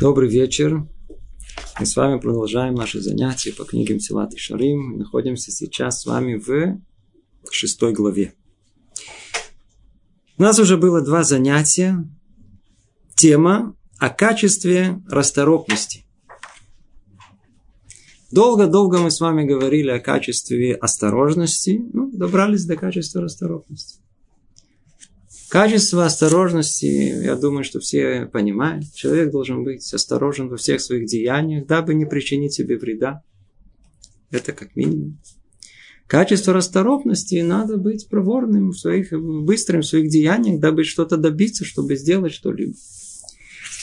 Добрый вечер. Мы с вами продолжаем наши занятия по книге Мсилат и Шарим. Мы находимся сейчас с вами в шестой главе. У нас уже было два занятия. Тема о качестве расторопности. Долго-долго мы с вами говорили о качестве осторожности. Ну, добрались до качества расторопности. Качество осторожности, я думаю, что все понимают. Человек должен быть осторожен во всех своих деяниях, дабы не причинить себе вреда. Это как минимум. Качество расторопности надо быть проворным в своих, быстрым в своих деяниях, дабы что-то добиться, чтобы сделать что-либо.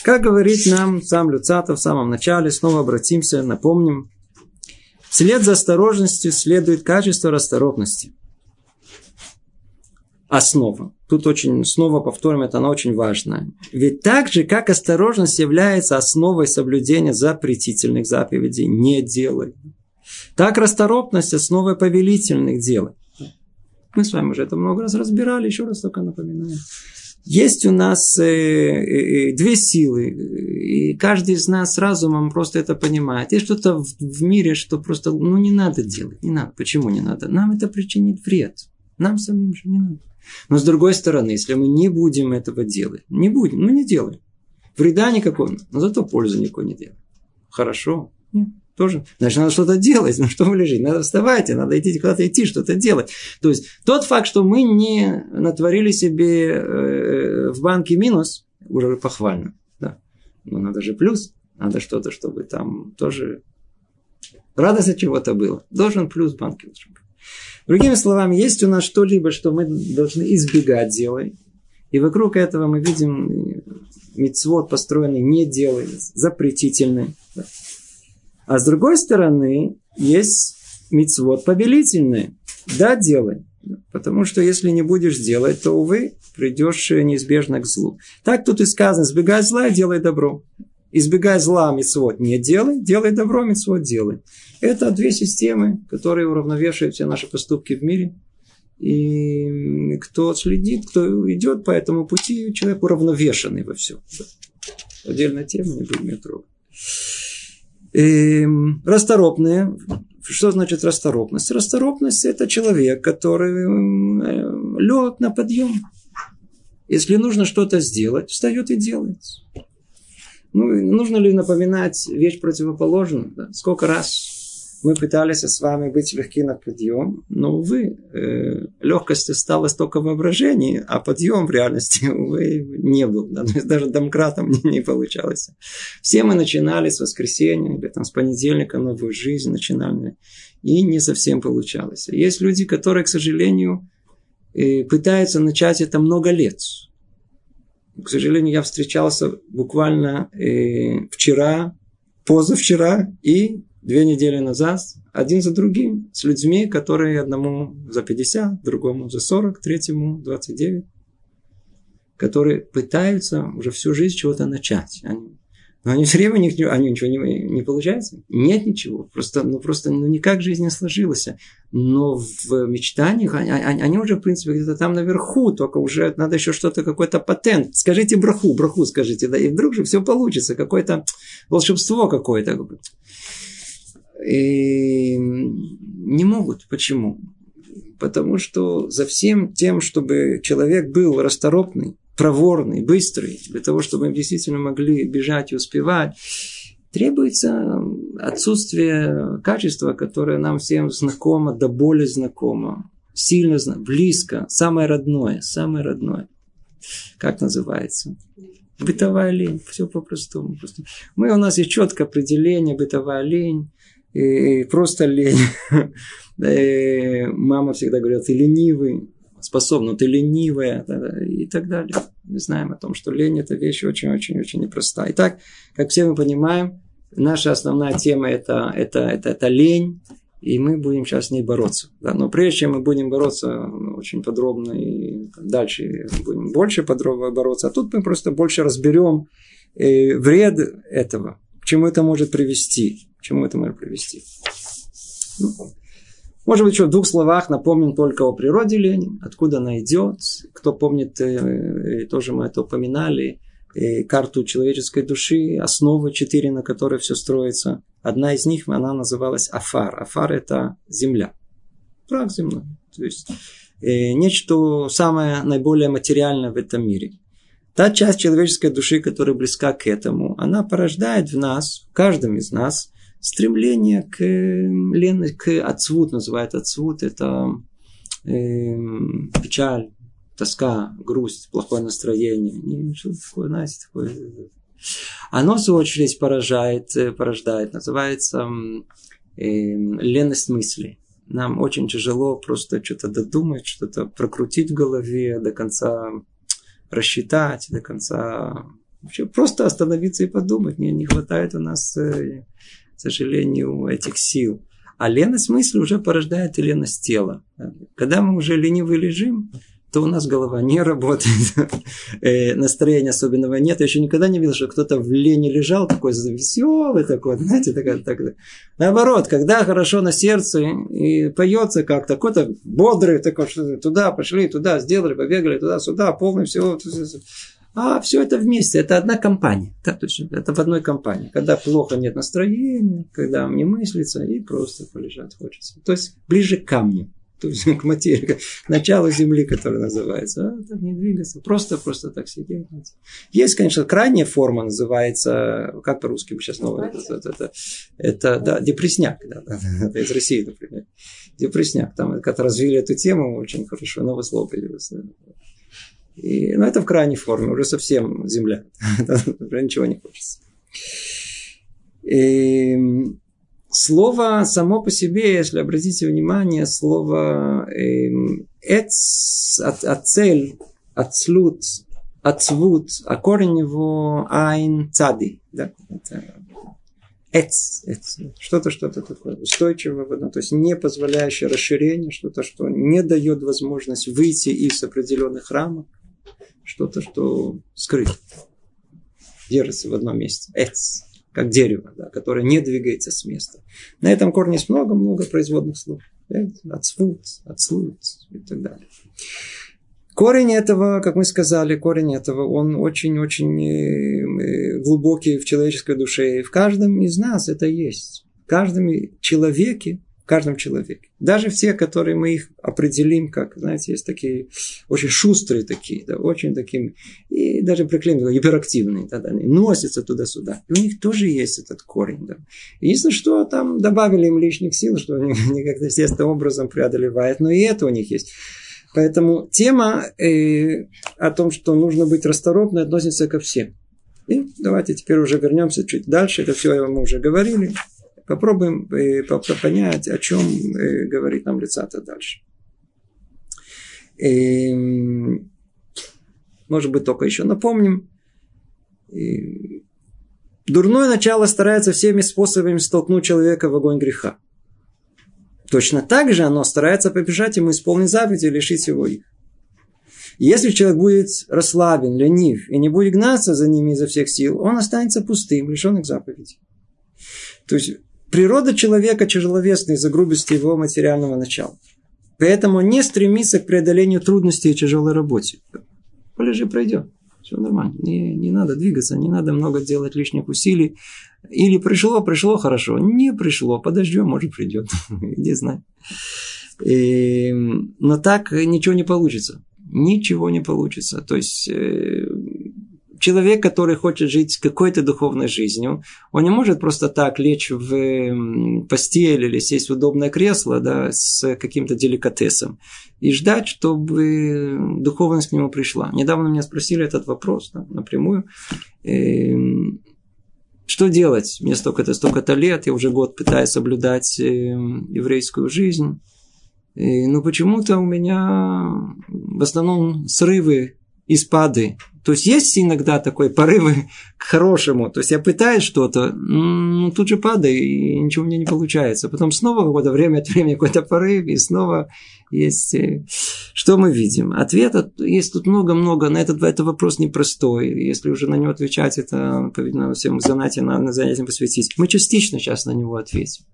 Как говорит нам сам Люцатов в самом начале, снова обратимся, напомним. Вслед за осторожностью следует качество расторопности. Основа. Тут очень, снова повторим, это она очень важна. Ведь так же, как осторожность является основой соблюдения запретительных заповедей, не делай. Так расторопность основой повелительных дел. Мы с вами уже это много раз разбирали, еще раз только напоминаю. Есть у нас э, э, э две силы, и каждый из нас разумом просто это понимает. Есть что-то в, в мире, что просто ну, не надо делать. Не надо. Почему не надо? Нам это причинит вред. Нам самим же не надо. Но с другой стороны, если мы не будем этого делать, не будем, ну не делаем. Вреда никакого, но зато пользы никакой не делаем. Хорошо? Нет. Тоже. Значит, надо что-то делать. Ну, что вы лежите? Надо вставать, надо идти куда-то идти, что-то делать. То есть, тот факт, что мы не натворили себе э, в банке минус, уже похвально. Да. Но надо же плюс. Надо что-то, чтобы там тоже радость от чего-то было. Должен плюс в банке должен быть. Другими словами, есть у нас что-либо, что мы должны избегать делать. И вокруг этого мы видим мецвод построенный не делай, запретительный. А с другой стороны, есть мецвод повелительный. Да, делай. Потому что если не будешь делать, то, увы, придешь неизбежно к злу. Так тут и сказано, избегай зла и делай добро. Избегай зла, мецвод не делай, делай добро, мецвод делай. Это две системы, которые уравновешивают все наши поступки в мире. И кто следит, кто идет по этому пути, человек уравновешенный во всем. Отдельная тема, не будем ее трогать. Эм, расторопные. Что значит расторопность? Расторопность – это человек, который э, лед на подъем. Если нужно что-то сделать, встает и делает. Ну, нужно ли напоминать вещь противоположную? Да? Сколько раз мы пытались с вами быть легки на подъем, но, увы, э, легкость осталась только в воображении, а подъем в реальности, увы, не был. Да? Даже домкратом не, не получалось. Все мы начинали с воскресенья, или там, с понедельника новую жизнь начинали, и не совсем получалось. Есть люди, которые, к сожалению, э, пытаются начать это много лет. К сожалению, я встречался буквально э, вчера, позавчера и две недели назад один за другим с людьми, которые одному за 50, другому за 40, третьему 29, которые пытаются уже всю жизнь чего-то начать. Они, но они все время у них они ничего не, не получается. Нет ничего. Просто, ну, просто ну, никак жизнь не сложилась. Но в мечтаниях они, они уже, в принципе, где-то там наверху, только уже надо еще что-то, какой-то патент. Скажите браху, браху скажите, да, и вдруг же все получится. Какое-то волшебство какое-то. И не могут. Почему? Потому что за всем тем, чтобы человек был расторопный, проворный, быстрый, для того, чтобы мы действительно могли бежать и успевать, требуется отсутствие качества, которое нам всем знакомо, до боли знакомо, сильно близко, самое родное, самое родное. Как называется? Бытовая лень, все по-простому. Мы, у нас есть четкое определение, бытовая лень и просто лень. И мама всегда говорит, ты ленивый, способна, ты ленивая и так далее. Мы знаем о том, что лень – это вещь очень-очень-очень непростая. Итак, как все мы понимаем, наша основная тема это, – это, это, это лень, и мы будем сейчас с ней бороться. Да? Но прежде чем мы будем бороться очень подробно и дальше будем больше подробно бороться, а тут мы просто больше разберем э, вред этого, к чему это может привести. К чему это может привести? Ну, может быть, еще в двух словах напомним только о природе лени, откуда она идет. Кто помнит, э, тоже мы это упоминали, карту человеческой души, основы четыре, на которые все строится. Одна из них, она называлась Афар. Афар – это земля. Прах земной. То есть, э, нечто самое наиболее материальное в этом мире. Та часть человеческой души, которая близка к этому, она порождает в нас, в каждом из нас, стремление к, э, к отцвут, называют отцвут, это э, печаль, тоска, грусть, плохое настроение. Не, что такое, знаете, такое. Оно, в свою очередь, поражает, э, порождает, называется э, леность мысли. Нам очень тяжело просто что-то додумать, что-то прокрутить в голове, до конца рассчитать, до конца вообще просто остановиться и подумать. Не, не хватает у нас, э, сожалению, этих сил. А леность мысли уже порождает и леность тела. Когда мы уже ленивы лежим, то у нас голова не работает, э, настроения особенного нет. Я еще никогда не видел, что кто-то в лени лежал, такой веселый такой, знаете, такой, так, наоборот, когда хорошо на сердце и поется как-то, какой-то бодрый, такой, что туда пошли, туда сделали, побегали, туда-сюда, полный всего. А все это вместе, это одна компания. Да, то есть это в одной компании. Когда плохо нет настроения, когда не мыслится, и просто полежать хочется. То есть ближе к камню то есть к материи, к началу земли, которая называется. А, так не двигаться, просто, просто так сидеть. Есть, конечно, крайняя форма, называется, как по-русски сейчас новое, это, это, это, это да, депрессняк, да, это из России, например. Депрессняк, там как-то развили эту тему очень хорошо, новое слово появилось. И, ну, это в крайней форме, уже совсем земля, уже ничего не хочется. И, Слово само по себе, если обратите внимание, слово эм, эц, от, от цель, отслут, отцвут, а корень его айн цади. Да? Это эц, эц, что-то, что-то такое устойчивое, то есть не позволяющее расширение, что-то, что не дает возможность выйти из определенных рамок, что-то, что скрыто, держится в одном месте. Эц как дерево, да, которое не двигается с места. На этом корне есть много-много производных слов. Отсвут, отслут и так далее. Корень этого, как мы сказали, корень этого, он очень-очень э, глубокий в человеческой душе. И в каждом из нас это есть. В каждом человеке каждом человеке. Даже все, которые мы их определим, как, знаете, есть такие очень шустрые такие, да, очень такие, и даже приклеим, гиперактивные, да, да, носятся туда-сюда. И у них тоже есть этот корень. Да. Единственное, что там добавили им лишних сил, что они, они как-то естественным образом преодолевают, но и это у них есть. Поэтому тема э, о том, что нужно быть расторопной, относится ко всем. И давайте теперь уже вернемся чуть дальше. Это все мы уже говорили. Попробуем э, понять, о чем э, говорит нам лицата дальше. Эм, может быть, только еще напомним. Дурное начало старается всеми способами столкнуть человека в огонь греха. Точно так же оно старается побежать ему исполнить заповеди и лишить его их. Если человек будет расслаблен, ленив и не будет гнаться за ними изо всех сил, он останется пустым, лишенных заповедей. То есть Природа человека тяжеловесна из-за грубости его материального начала. Поэтому не стремится к преодолению трудностей и тяжелой работе. Полежи, пройдет. Все нормально. Не, не надо двигаться, не надо много делать лишних усилий. Или пришло, пришло хорошо. Не пришло, подождем, может придет. Иди знай. И, но так ничего не получится. Ничего не получится. То есть э, человек, который хочет жить какой-то духовной жизнью, он не может просто так лечь в постель или сесть в удобное кресло да, с каким-то деликатесом и ждать, чтобы духовность к нему пришла. Недавно меня спросили этот вопрос да, напрямую. Эм, что делать? Мне столько-то, столько-то лет, я уже год пытаюсь соблюдать эм, еврейскую жизнь. И, но почему-то у меня в основном срывы и спады то есть есть иногда такой порывы к хорошему. То есть я пытаюсь что-то, ну, тут же падаю, и ничего у меня не получается. Потом снова какое-то время от времени какой-то порыв, и снова есть... Э, что мы видим? Ответа есть тут много-много. На этот, этот вопрос непростой. Если уже на него отвечать, это, по-видимому, всем занятиям надо занятиям посвятить. Мы частично сейчас на него ответим.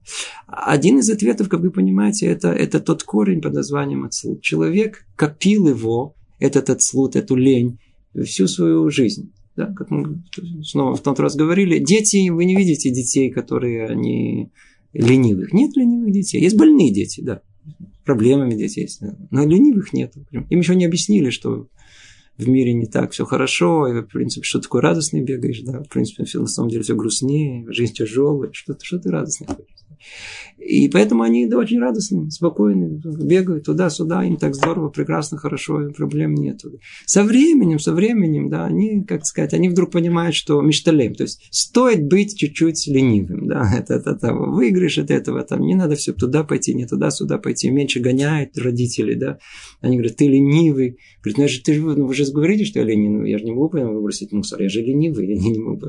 Один из ответов, как вы понимаете, это, это тот корень под названием отслуд. Человек копил его, этот отслуд, эту лень, всю свою жизнь. Да, как мы снова в тот раз говорили, дети, вы не видите детей, которые они ленивых. Нет ленивых детей. Есть больные дети, да. Проблемами дети есть. Но ленивых нет. Им еще не объяснили, что в мире не так все хорошо, и, в принципе, что такое радостный бегаешь, да, в принципе, все на самом деле все грустнее, жизнь тяжелая, что, что ты радостный ходишь. И поэтому они да, очень радостные, спокойные, бегают туда-сюда, им так здорово, прекрасно, хорошо, проблем нет. Со временем, со временем, да, они, как сказать, они вдруг понимают, что мечталем, то есть стоит быть чуть-чуть ленивым, да, это, это, это выигрыш от этого, там не надо все туда пойти, не туда-сюда пойти, меньше гоняют родители, да, они говорят, ты ленивый, говорят, ну, же, ты ну, вы же говорите, что я ленивый, я же не могу выбросить мусор, я же ленивый, я не могу.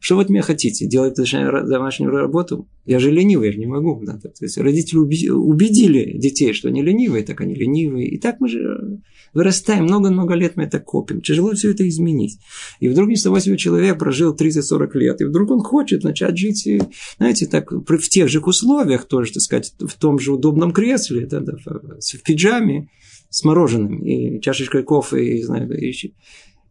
Что вот меня хотите, делать домашнюю работу? Я же ленивый, я же не могу. Да? То есть родители убедили детей, что они ленивые, так они ленивые. И так мы же вырастаем, много-много лет мы это копим. Тяжело все это изменить. И вдруг с того себе человек прожил 30-40 лет, и вдруг он хочет начать жить, знаете, так, в тех же условиях тоже, так сказать, в том же удобном кресле, да, да, в пиджаме, с мороженым, и чашечкой кофе, и, знаю, и,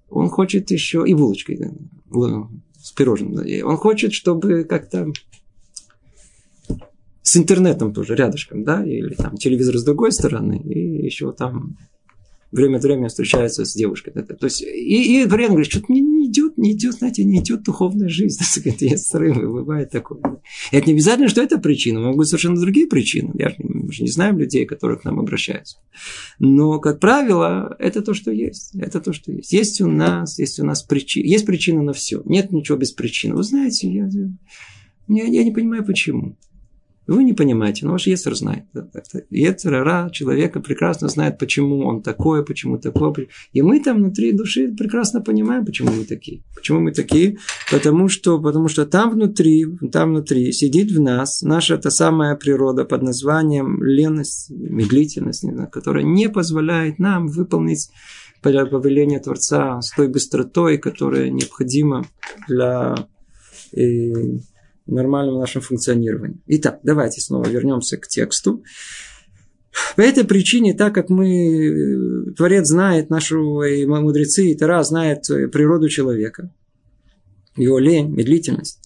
он хочет еще и булочкой, да, с пирожным. Он хочет, чтобы как-то с интернетом тоже рядышком, да, или там телевизор с другой стороны, и еще там время от времени встречается с девушкой. То есть, и, и вариант говорит, что-то мне не идет, не идет, знаете, не идет духовная жизнь. Есть срывы, бывает такое. И это не обязательно, что это причина, могут быть совершенно другие причины. Я же, мы же не знаем людей, которые к нам обращаются. Но, как правило, это то, что есть. Это то, что есть. Есть у нас, есть у нас причина. Есть причина на все. Нет ничего без причины. Вы знаете, я, я, я не понимаю, почему. Вы не понимаете, но ваш Ецер знает. Ецер человека прекрасно знает, почему он такой, почему такой. И мы там внутри души прекрасно понимаем, почему мы такие. Почему мы такие? Потому что, потому что там внутри, там внутри сидит в нас наша та самая природа под названием леность, медлительность, которая не позволяет нам выполнить повеление Творца с той быстротой, которая необходима для нормальном нашем функционировании. Итак, давайте снова вернемся к тексту. По этой причине, так как мы, Творец знает нашу, и мудрецы, и Тара знает природу человека, его лень, медлительность,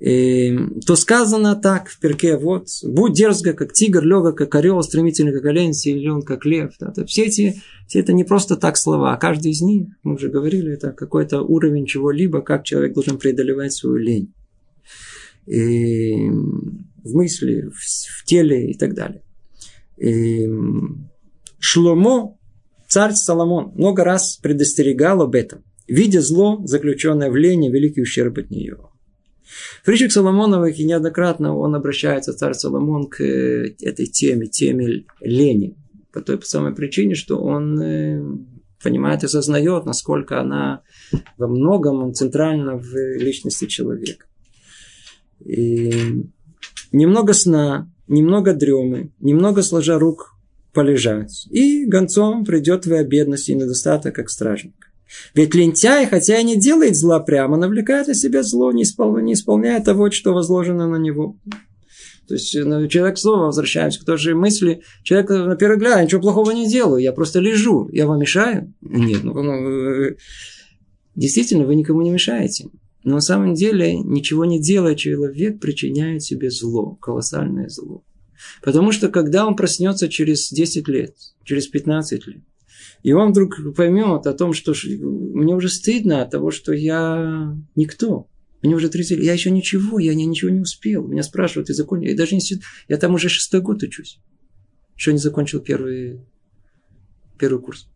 и, то сказано так в перке, вот, будь дерзко, как тигр, лега, как орел, стремительный, как олень, силен, как лев. Да, то все эти, все это не просто так слова, а каждый из них, мы уже говорили, это какой-то уровень чего-либо, как человек должен преодолевать свою лень и в мысли, в, в теле и так далее. И Шломо, царь Соломон, много раз предостерегал об этом, видя зло, заключенное в лени, великий ущерб от нее. В притчах Соломоновых и неоднократно он обращается, царь Соломон, к э, этой теме, теме лени. По той самой причине, что он э, понимает и осознает, насколько она во многом центральна в личности человека. И немного сна, немного дремы, немного сложа рук полежать. И гонцом придет твоя бедность и недостаток, как стражник. Ведь лентяй, хотя и не делает зла прямо, навлекает на себя зло, не, испол... не исполняя того, что возложено на него. То есть ну, человек снова возвращаемся к той же мысли. Человек на первый взгляд, ничего плохого не делаю, я просто лежу. Я вам мешаю? Нет, ну, ну действительно, вы никому не мешаете. Но на самом деле, ничего не делая, человек причиняет себе зло, колоссальное зло. Потому что когда он проснется через 10 лет, через 15 лет, и он вдруг поймет о том, что мне уже стыдно от того, что я никто. Мне уже 30 лет, я еще ничего, я ничего не успел. Меня спрашивают, ты закончил? Я даже не я там уже шестой год учусь. Еще не закончил первый, первый курс.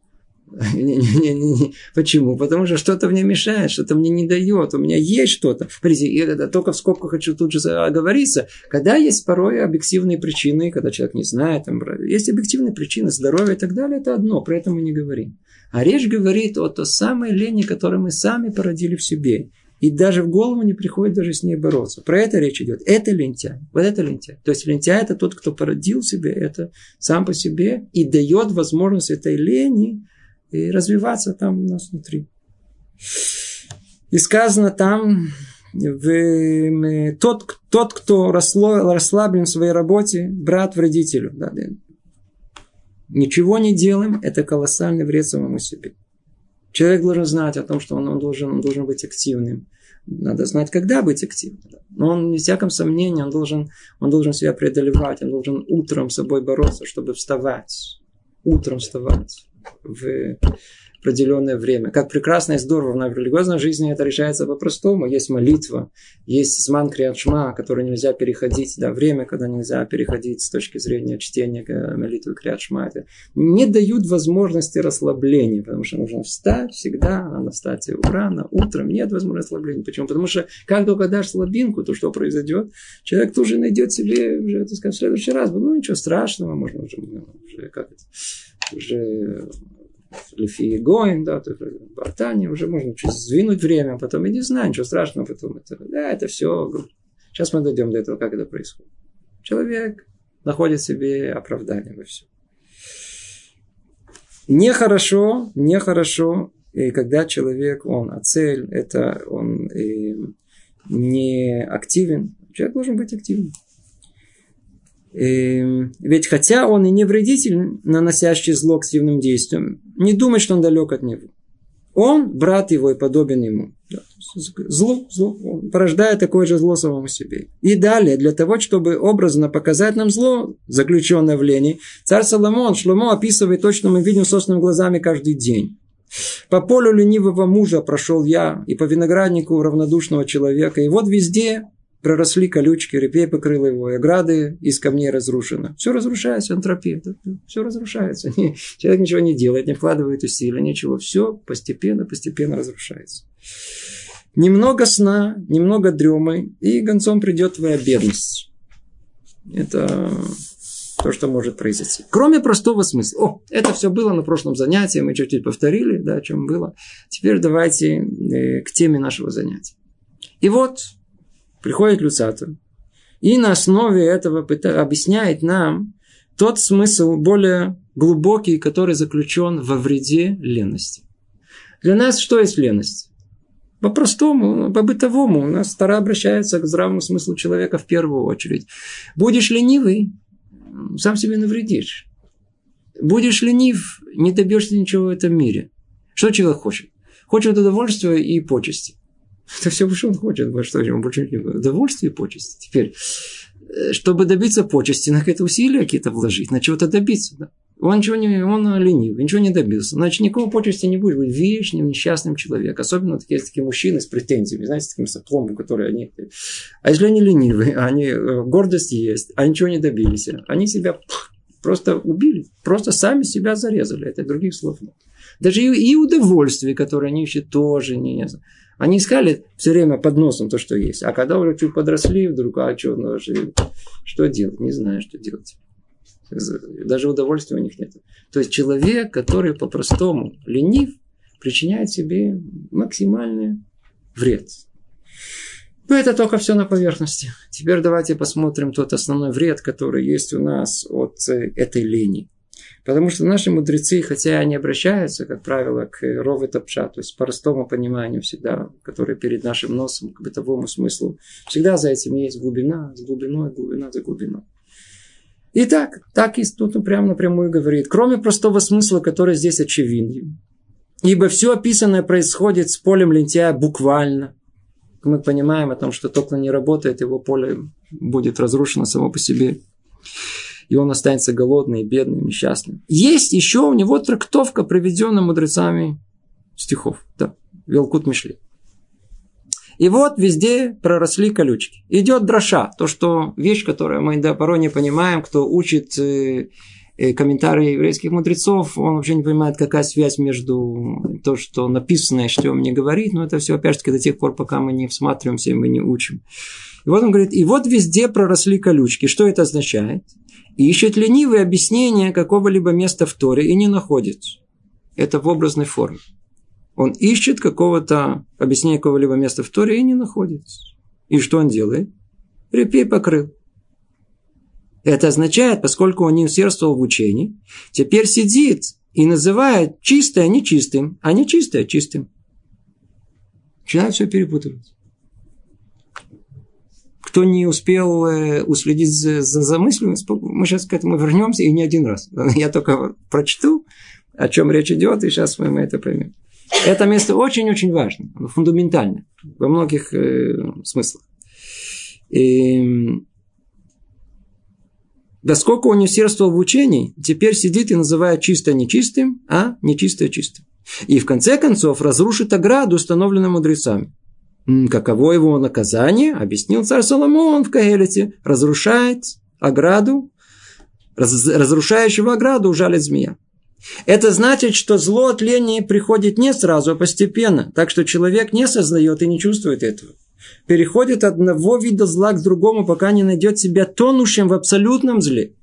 Не, не, не, не. Почему? Потому что что-то мне мешает, что-то мне не дает, у меня есть что-то. Я только в скобках хочу тут же оговориться. Когда есть порой объективные причины, когда человек не знает, там, есть объективные причины здоровья и так далее, это одно, про это мы не говорим. А речь говорит о той самой лени, которую мы сами породили в себе. И даже в голову не приходит даже с ней бороться. Про это речь идет. Это лентяй. Вот это лентяй. То есть лентяй это тот, кто породил себе это сам по себе и дает возможность этой лени и развиваться там у нас внутри. И сказано там, в, тот, тот, кто расслаблен в своей работе, брат вредителю. Да, да. Ничего не делаем, это колоссальный вред самому себе. Человек должен знать о том, что он, он, должен, он должен быть активным. Надо знать, когда быть активным. Но он, не всяком сомнении, он должен, он должен себя преодолевать, он должен утром с собой бороться, чтобы вставать. Утром вставать в определенное время. Как прекрасно и здорово в религиозной жизни это решается по-простому. Есть молитва, есть зман криатшма, который нельзя переходить, да, время, когда нельзя переходить с точки зрения чтения молитвы криатшма. Это не дают возможности расслабления, потому что нужно встать всегда, надо встать рано, утром, нет возможности расслабления. Почему? Потому что как только дашь слабинку, то что произойдет? Человек тоже найдет себе уже, так сказать, в следующий раз. Ну, ничего страшного, можно уже, уже как это, уже Лефи Гоин, да, Бартане, уже можно чуть сдвинуть время, а потом, я не знаю, ничего страшного, потом это, да, это все. Сейчас мы дойдем до этого, как это происходит. Человек находит себе оправдание во всем. Нехорошо, нехорошо, и когда человек, он, а цель, это он и не активен, человек должен быть активным. Эм, ведь хотя он и не вредитель, наносящий зло активным действием, не думай, что он далек от него. Он брат его и подобен ему. Зло, зло порождает такое же зло самому себе. И далее, для того, чтобы образно показать нам зло, заключенное в лени, царь Соломон, Шломо описывает точно мы видим собственными глазами каждый день. По полю ленивого мужа прошел я, и по винограднику равнодушного человека, и вот везде проросли колючки, репей покрыл его, и ограды из камней разрушены. Все разрушается, энтропия. Все разрушается. Человек ничего не делает, не вкладывает усилия, ничего. Все постепенно, постепенно разрушается. Немного сна, немного дремы, и гонцом придет твоя бедность. Это то, что может произойти. Кроме простого смысла. О, это все было на прошлом занятии, мы чуть-чуть повторили, да, о чем было. Теперь давайте э, к теме нашего занятия. И вот приходит Люцатор, и на основе этого объясняет нам тот смысл более глубокий, который заключен во вреде лености. Для нас что есть леность? По-простому, по-бытовому. У нас Тара обращается к здравому смыслу человека в первую очередь. Будешь ленивый, сам себе навредишь. Будешь ленив, не добьешься ничего в этом мире. Что человек хочет? Хочет удовольствия и почести. Это все, что он хочет. Что ему больше не Удовольствие и почести. Теперь, э, чтобы добиться почести, надо какие-то усилия какие-то вложить, на чего-то добиться. Да? Он ничего не, он ленивый, ничего не добился. Значит, никакого почести не будет быть вечным, несчастным человеком. Особенно такие, такие мужчины с претензиями, знаете, с таким соплом, которые они... А если они ленивые, они э, гордость есть, а ничего не добились, они себя просто убили, просто сами себя зарезали. Это других слов нет. Даже и удовольствие, которое они ищут, тоже не... Они искали все время под носом то, что есть. А когда уже чуть подросли, вдруг, а что, ну, что делать? Не знаю, что делать. Даже удовольствия у них нет. То есть человек, который по-простому ленив, причиняет себе максимальный вред. Но это только все на поверхности. Теперь давайте посмотрим тот основной вред, который есть у нас от э, этой лени. Потому что наши мудрецы, хотя они обращаются, как правило, к рове топша, то есть простому пониманию всегда, который перед нашим носом, к бытовому смыслу, всегда за этим есть глубина, с глубиной, глубина за глубиной. И так, так и тут он прямо напрямую говорит, кроме простого смысла, который здесь очевиден. Ибо все описанное происходит с полем лентяя буквально. Мы понимаем о том, что токла не работает, его поле будет разрушено само по себе и он останется голодный, бедный, несчастным. Есть еще у него трактовка, проведенная мудрецами стихов. Да, Велкут Мишли. И вот везде проросли колючки. Идет дроша, то, что вещь, которую мы да, порой не понимаем, кто учит э, э, комментарии еврейских мудрецов, он вообще не понимает, какая связь между то, что написано и что он мне говорит, но это все, опять же, до тех пор, пока мы не всматриваемся и мы не учим. И вот он говорит, и вот везде проросли колючки. Что это означает? Ищет ленивые объяснения какого-либо места в Торе и не находит. Это в образной форме. Он ищет какого-то объяснения какого-либо места в Торе и не находит. И что он делает? Репей покрыл. Это означает, поскольку он не усердствовал в учении, теперь сидит и называет чистое нечистым, а нечистое чистым. Начинает все перепутывать кто не успел э, уследить за, за, за мыслью, мы сейчас к этому вернемся и не один раз. Я только прочту, о чем речь идет, и сейчас мы, это поймем. Это место очень-очень важно, фундаментально во многих э, смыслах. И, да сколько он усердствовал в учении, теперь сидит и называет чистое нечистым, а нечистое чистым. И в конце концов разрушит ограду, установленную мудрецами. Каково его наказание, объяснил царь Соломон в Каэлите, разрушает ограду, раз, разрушающего ограду ужалит змея. Это значит, что зло от лени приходит не сразу, а постепенно, так что человек не сознает и не чувствует этого. Переходит от одного вида зла к другому, пока не найдет себя тонущим в абсолютном зле.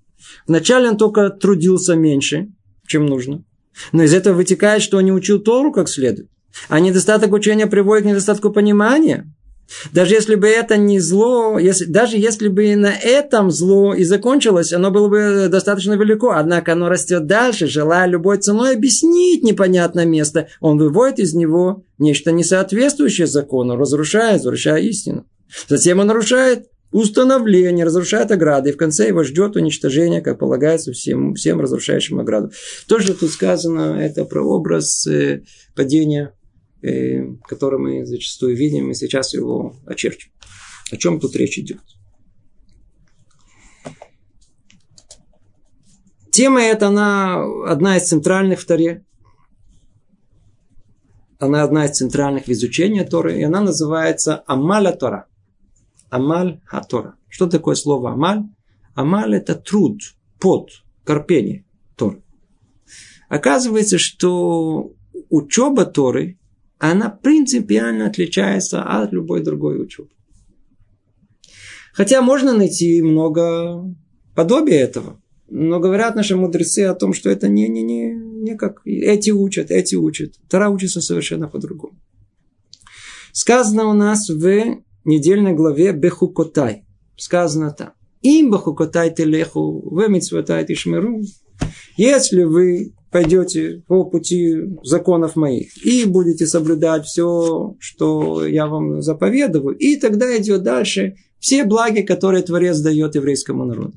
Вначале он только трудился меньше, чем нужно. Но из этого вытекает, что он не учил Тору как следует. А недостаток учения приводит к недостатку понимания. Даже если бы это не зло, если, даже если бы и на этом зло и закончилось, оно было бы достаточно велико. Однако оно растет дальше, желая любой ценой объяснить непонятное место. Он выводит из него нечто несоответствующее закону, разрушая, возвращая истину. Затем он нарушает установление, разрушает ограды, и в конце его ждет уничтожение, как полагается всем, всем разрушающим ограду. То, что тут сказано, это про образ э, падения который мы зачастую видим, и сейчас его очерчим. О чем тут речь идет? Тема эта, она одна из центральных в Торе. Она одна из центральных в изучении Торы, и она называется Амаля Тора. Амаль Хатора. Что такое слово Амаль? Амаль – это труд, пот, корпение Торы. Оказывается, что учеба Торы она принципиально отличается от любой другой учебы. Хотя можно найти много подобия этого. Но говорят наши мудрецы о том, что это не, не, не, не как эти учат, эти учат. Тара учится совершенно по-другому. Сказано у нас в недельной главе Бехукотай. Сказано там. Им Бехукотай телеху, в митцвотай тишмеру. Если вы пойдете по пути законов моих и будете соблюдать все, что я вам заповедую, и тогда идет дальше все благи, которые Творец дает еврейскому народу.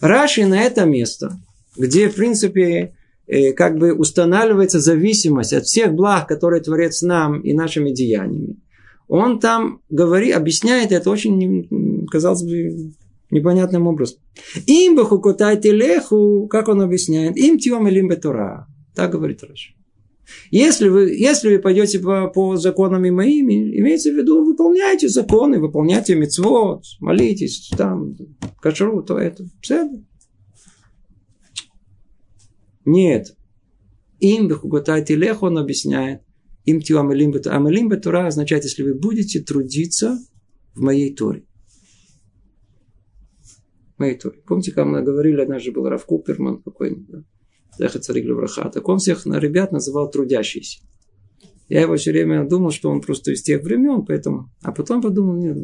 Раши на это место, где, в принципе, э, как бы устанавливается зависимость от всех благ, которые Творец нам и нашими деяниями, он там говорит, объясняет это очень, казалось бы, непонятным образом. Им бахукотайте леху, как он объясняет, им тьем илим бетура. Так говорит Раш. Если вы, если вы пойдете по, по законам и моими, имеется в виду, выполняйте законы, выполняйте мецвод, молитесь, там, кашру, то это. Все. Нет. Им бахукотайте леху, он объясняет. Им тьем илим бетура. Амалим бетура означает, если вы будете трудиться в моей Торе моей Торе. Помните, как мы говорили, однажды был Раф Куперман какой-нибудь, да? Захар Царик Левраха. Так он всех на ребят называл трудящиеся. Я его все время думал, что он просто из тех времен, поэтому... А потом подумал, нет,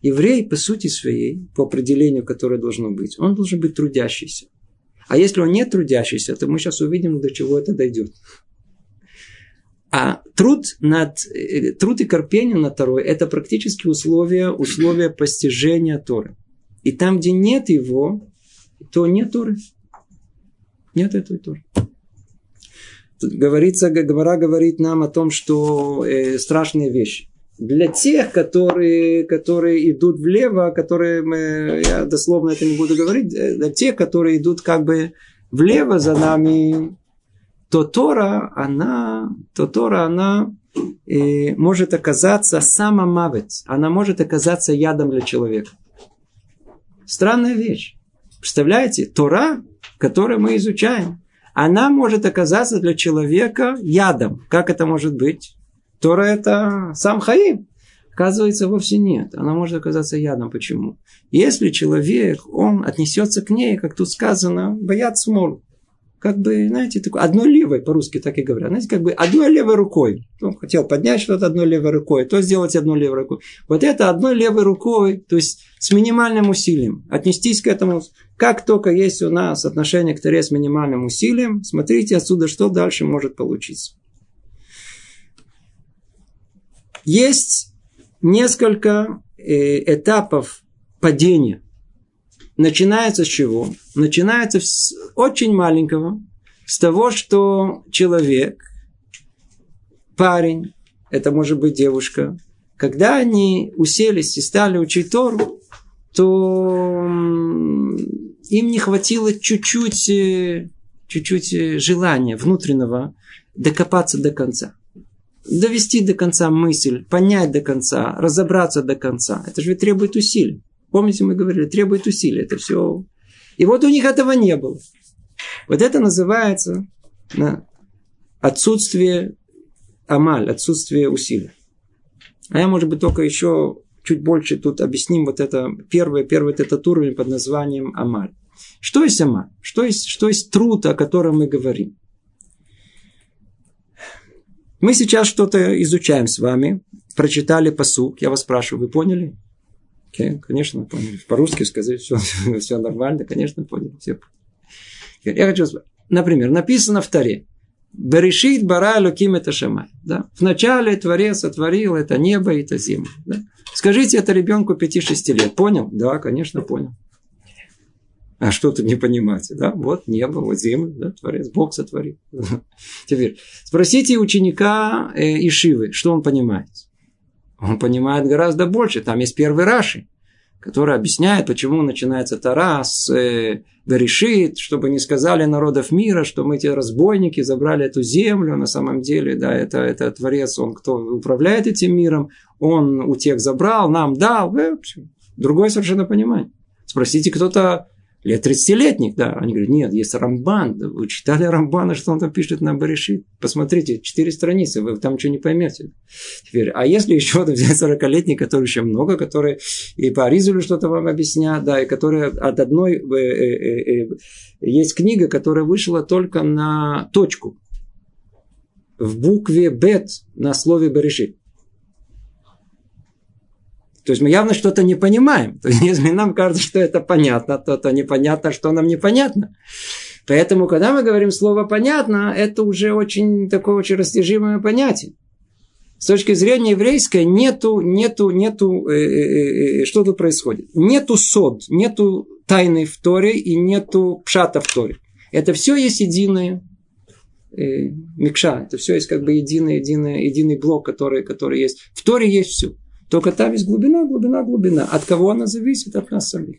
еврей по сути своей, по определению, которое должно быть, он должен быть трудящийся. А если он не трудящийся, то мы сейчас увидим, до чего это дойдет. А труд, над, э, труд и корпение над Торой – это практически условия, условия постижения Торы. И там, где нет его, то нет Торы. Нет этой Торы. Тут говорится, Гагмара говорит нам о том, что э, страшные вещи. Для тех, которые, которые идут влево, которые, мы, я дословно это не буду говорить, э, для тех, которые идут как бы влево за нами, то Тора, она, то Тора, она э, может оказаться самомавец, она может оказаться ядом для человека. Странная вещь. Представляете, Тора, которую мы изучаем, она может оказаться для человека ядом. Как это может быть? Тора это сам Хаим. Оказывается, вовсе нет. Она может оказаться ядом. Почему? Если человек, он отнесется к ней, как тут сказано, боят смол как бы, знаете, такой, одной левой, по-русски так и говорят, знаете, как бы одной левой рукой. Он хотел поднять что-то одной левой рукой, то сделать одной левой рукой. Вот это одной левой рукой, то есть с минимальным усилием. Отнестись к этому, как только есть у нас отношение к Торе с минимальным усилием, смотрите отсюда, что дальше может получиться. Есть несколько э, этапов падения – начинается с чего? Начинается с очень маленького, с того, что человек парень, это может быть девушка, когда они уселись и стали учить Тору, то им не хватило чуть-чуть, э, чуть-чуть э, желания внутреннего докопаться до конца. Довести до конца мысль, понять до конца, разобраться до конца. Это же требует усилий. Помните, мы говорили, требует усилий. Это все. И вот у них этого не было. Вот это называется да, отсутствие амаль, отсутствие усилий. А я, может быть, только еще чуть больше тут объясним вот это первый, первый этот уровень под названием амаль. Что есть амаль? Что есть, что есть труд, о котором мы говорим? Мы сейчас что-то изучаем с вами, прочитали посук, я вас спрашиваю, вы поняли? Okay, конечно, поняли. По-русски сказать, все, все нормально, конечно, поняли. Все. Я хочу сказать, например, написано в Таре, Берешит бара луким это шамай. Да? Вначале Творец сотворил это небо и это землю. Да? Скажите это ребенку 5-6 лет. Понял? Да, конечно, понял. А что тут не понимаете? Да? Вот небо, вот землю, да? Творец, Бог сотворил. Теперь, спросите ученика э, Ишивы, что он понимает. Он понимает гораздо больше. Там есть первый Раши который объясняет, почему начинается Тара с э, Берешит, чтобы не сказали народов мира, что мы эти разбойники забрали эту землю, на самом деле, да, это, это Творец, он кто управляет этим миром, он у тех забрал, нам дал, э, другое совершенно понимание. Спросите кто-то лет 30-летних, да. Они говорят, нет, есть Рамбан. Вы читали Рамбана, что он там пишет на Баришит? Посмотрите, четыре страницы, вы там ничего не поймете. Теперь, а если еще взять 40-летний, который еще много, которые и по Аризулю что-то вам объяснят, да, и которые от одной... Э, э, э, есть книга, которая вышла только на точку. В букве Бет на слове Баришит. То есть мы явно что-то не понимаем. То есть если нам кажется, что это понятно, то, то непонятно, что нам непонятно. Поэтому, когда мы говорим слово «понятно», это уже очень такое очень растяжимое понятие. С точки зрения еврейской нету, нету, нету, э, э, э, э что тут происходит? Нету сод, нету тайны в Торе и нету пшата в Торе. Это все есть единое э, микша, это все есть как бы единый, единый, единый блок, который, который есть. В Торе есть все. Только там есть глубина, глубина, глубина. От кого она зависит? От нас самих.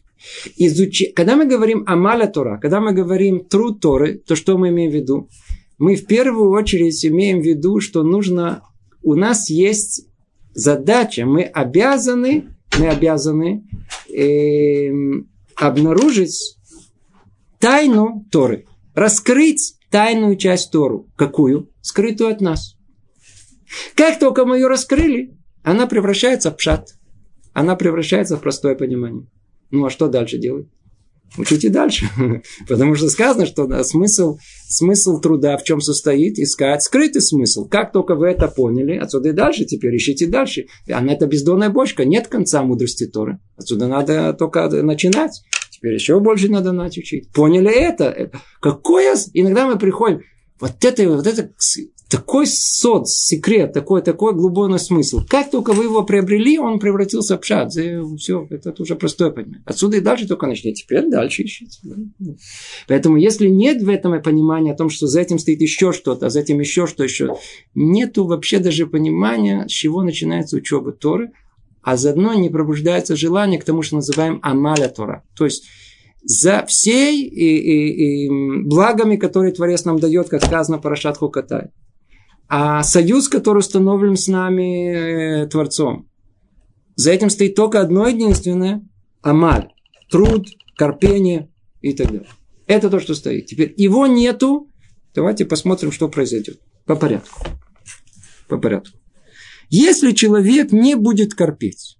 Изучи... Когда мы говорим о маля Тора, когда мы говорим труд Торы, то что мы имеем в виду? Мы в первую очередь имеем в виду, что нужно... У нас есть задача, мы обязаны, мы обязаны э, обнаружить тайну Торы, раскрыть тайную часть Тору. Какую? Скрытую от нас. Как только мы ее раскрыли, она превращается в пшат. Она превращается в простое понимание. Ну а что дальше делать? Учите дальше. Потому что сказано, что смысл, смысл труда в чем состоит? Искать скрытый смысл. Как только вы это поняли, отсюда и дальше, теперь ищите дальше. Она это бездонная бочка, нет конца мудрости Торы. Отсюда надо только начинать. Теперь еще больше надо начать учить. Поняли это? Какое... Иногда мы приходим, вот это, вот это такой сод, секрет, такой, такой глубокий смысл. Как только вы его приобрели, он превратился в пшат. Все, это уже простое понимание. Отсюда и дальше только начните. Теперь дальше ищите. Поэтому, если нет в этом понимания о том, что за этим стоит еще что-то, а за этим еще что еще, нету вообще даже понимания, с чего начинается учеба Торы, а заодно не пробуждается желание к тому, что называем амаля Тора. То есть, за всей и, и, и благами, которые Творец нам дает, как сказано Парашат Хукатай. А союз, который установлен с нами э, Творцом, за этим стоит только одно единственное – амаль, труд, корпение и так далее. Это то, что стоит. Теперь его нету. Давайте посмотрим, что произойдет. По порядку. По порядку. Если человек не будет корпеть,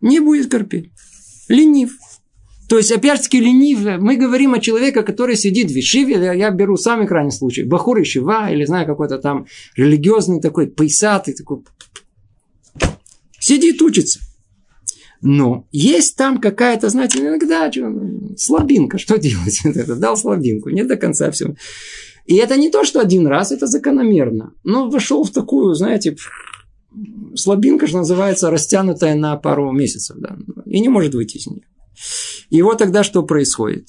не будет корпеть, ленив, то есть, опять-таки, ленивый. Мы говорим о человеке, который сидит в Вишиве. Я беру самый крайний случай. Бахур Ишива, или знаю, какой-то там религиозный такой, пейсатый такой. Сидит, учится. Но есть там какая-то, знаете, иногда слабинка. Что делать? Дал слабинку. Не до конца все. И это не то, что один раз, это закономерно. Но вошел в такую, знаете, слабинка, что называется, растянутая на пару месяцев. Да, и не может выйти из нее. И вот тогда что происходит?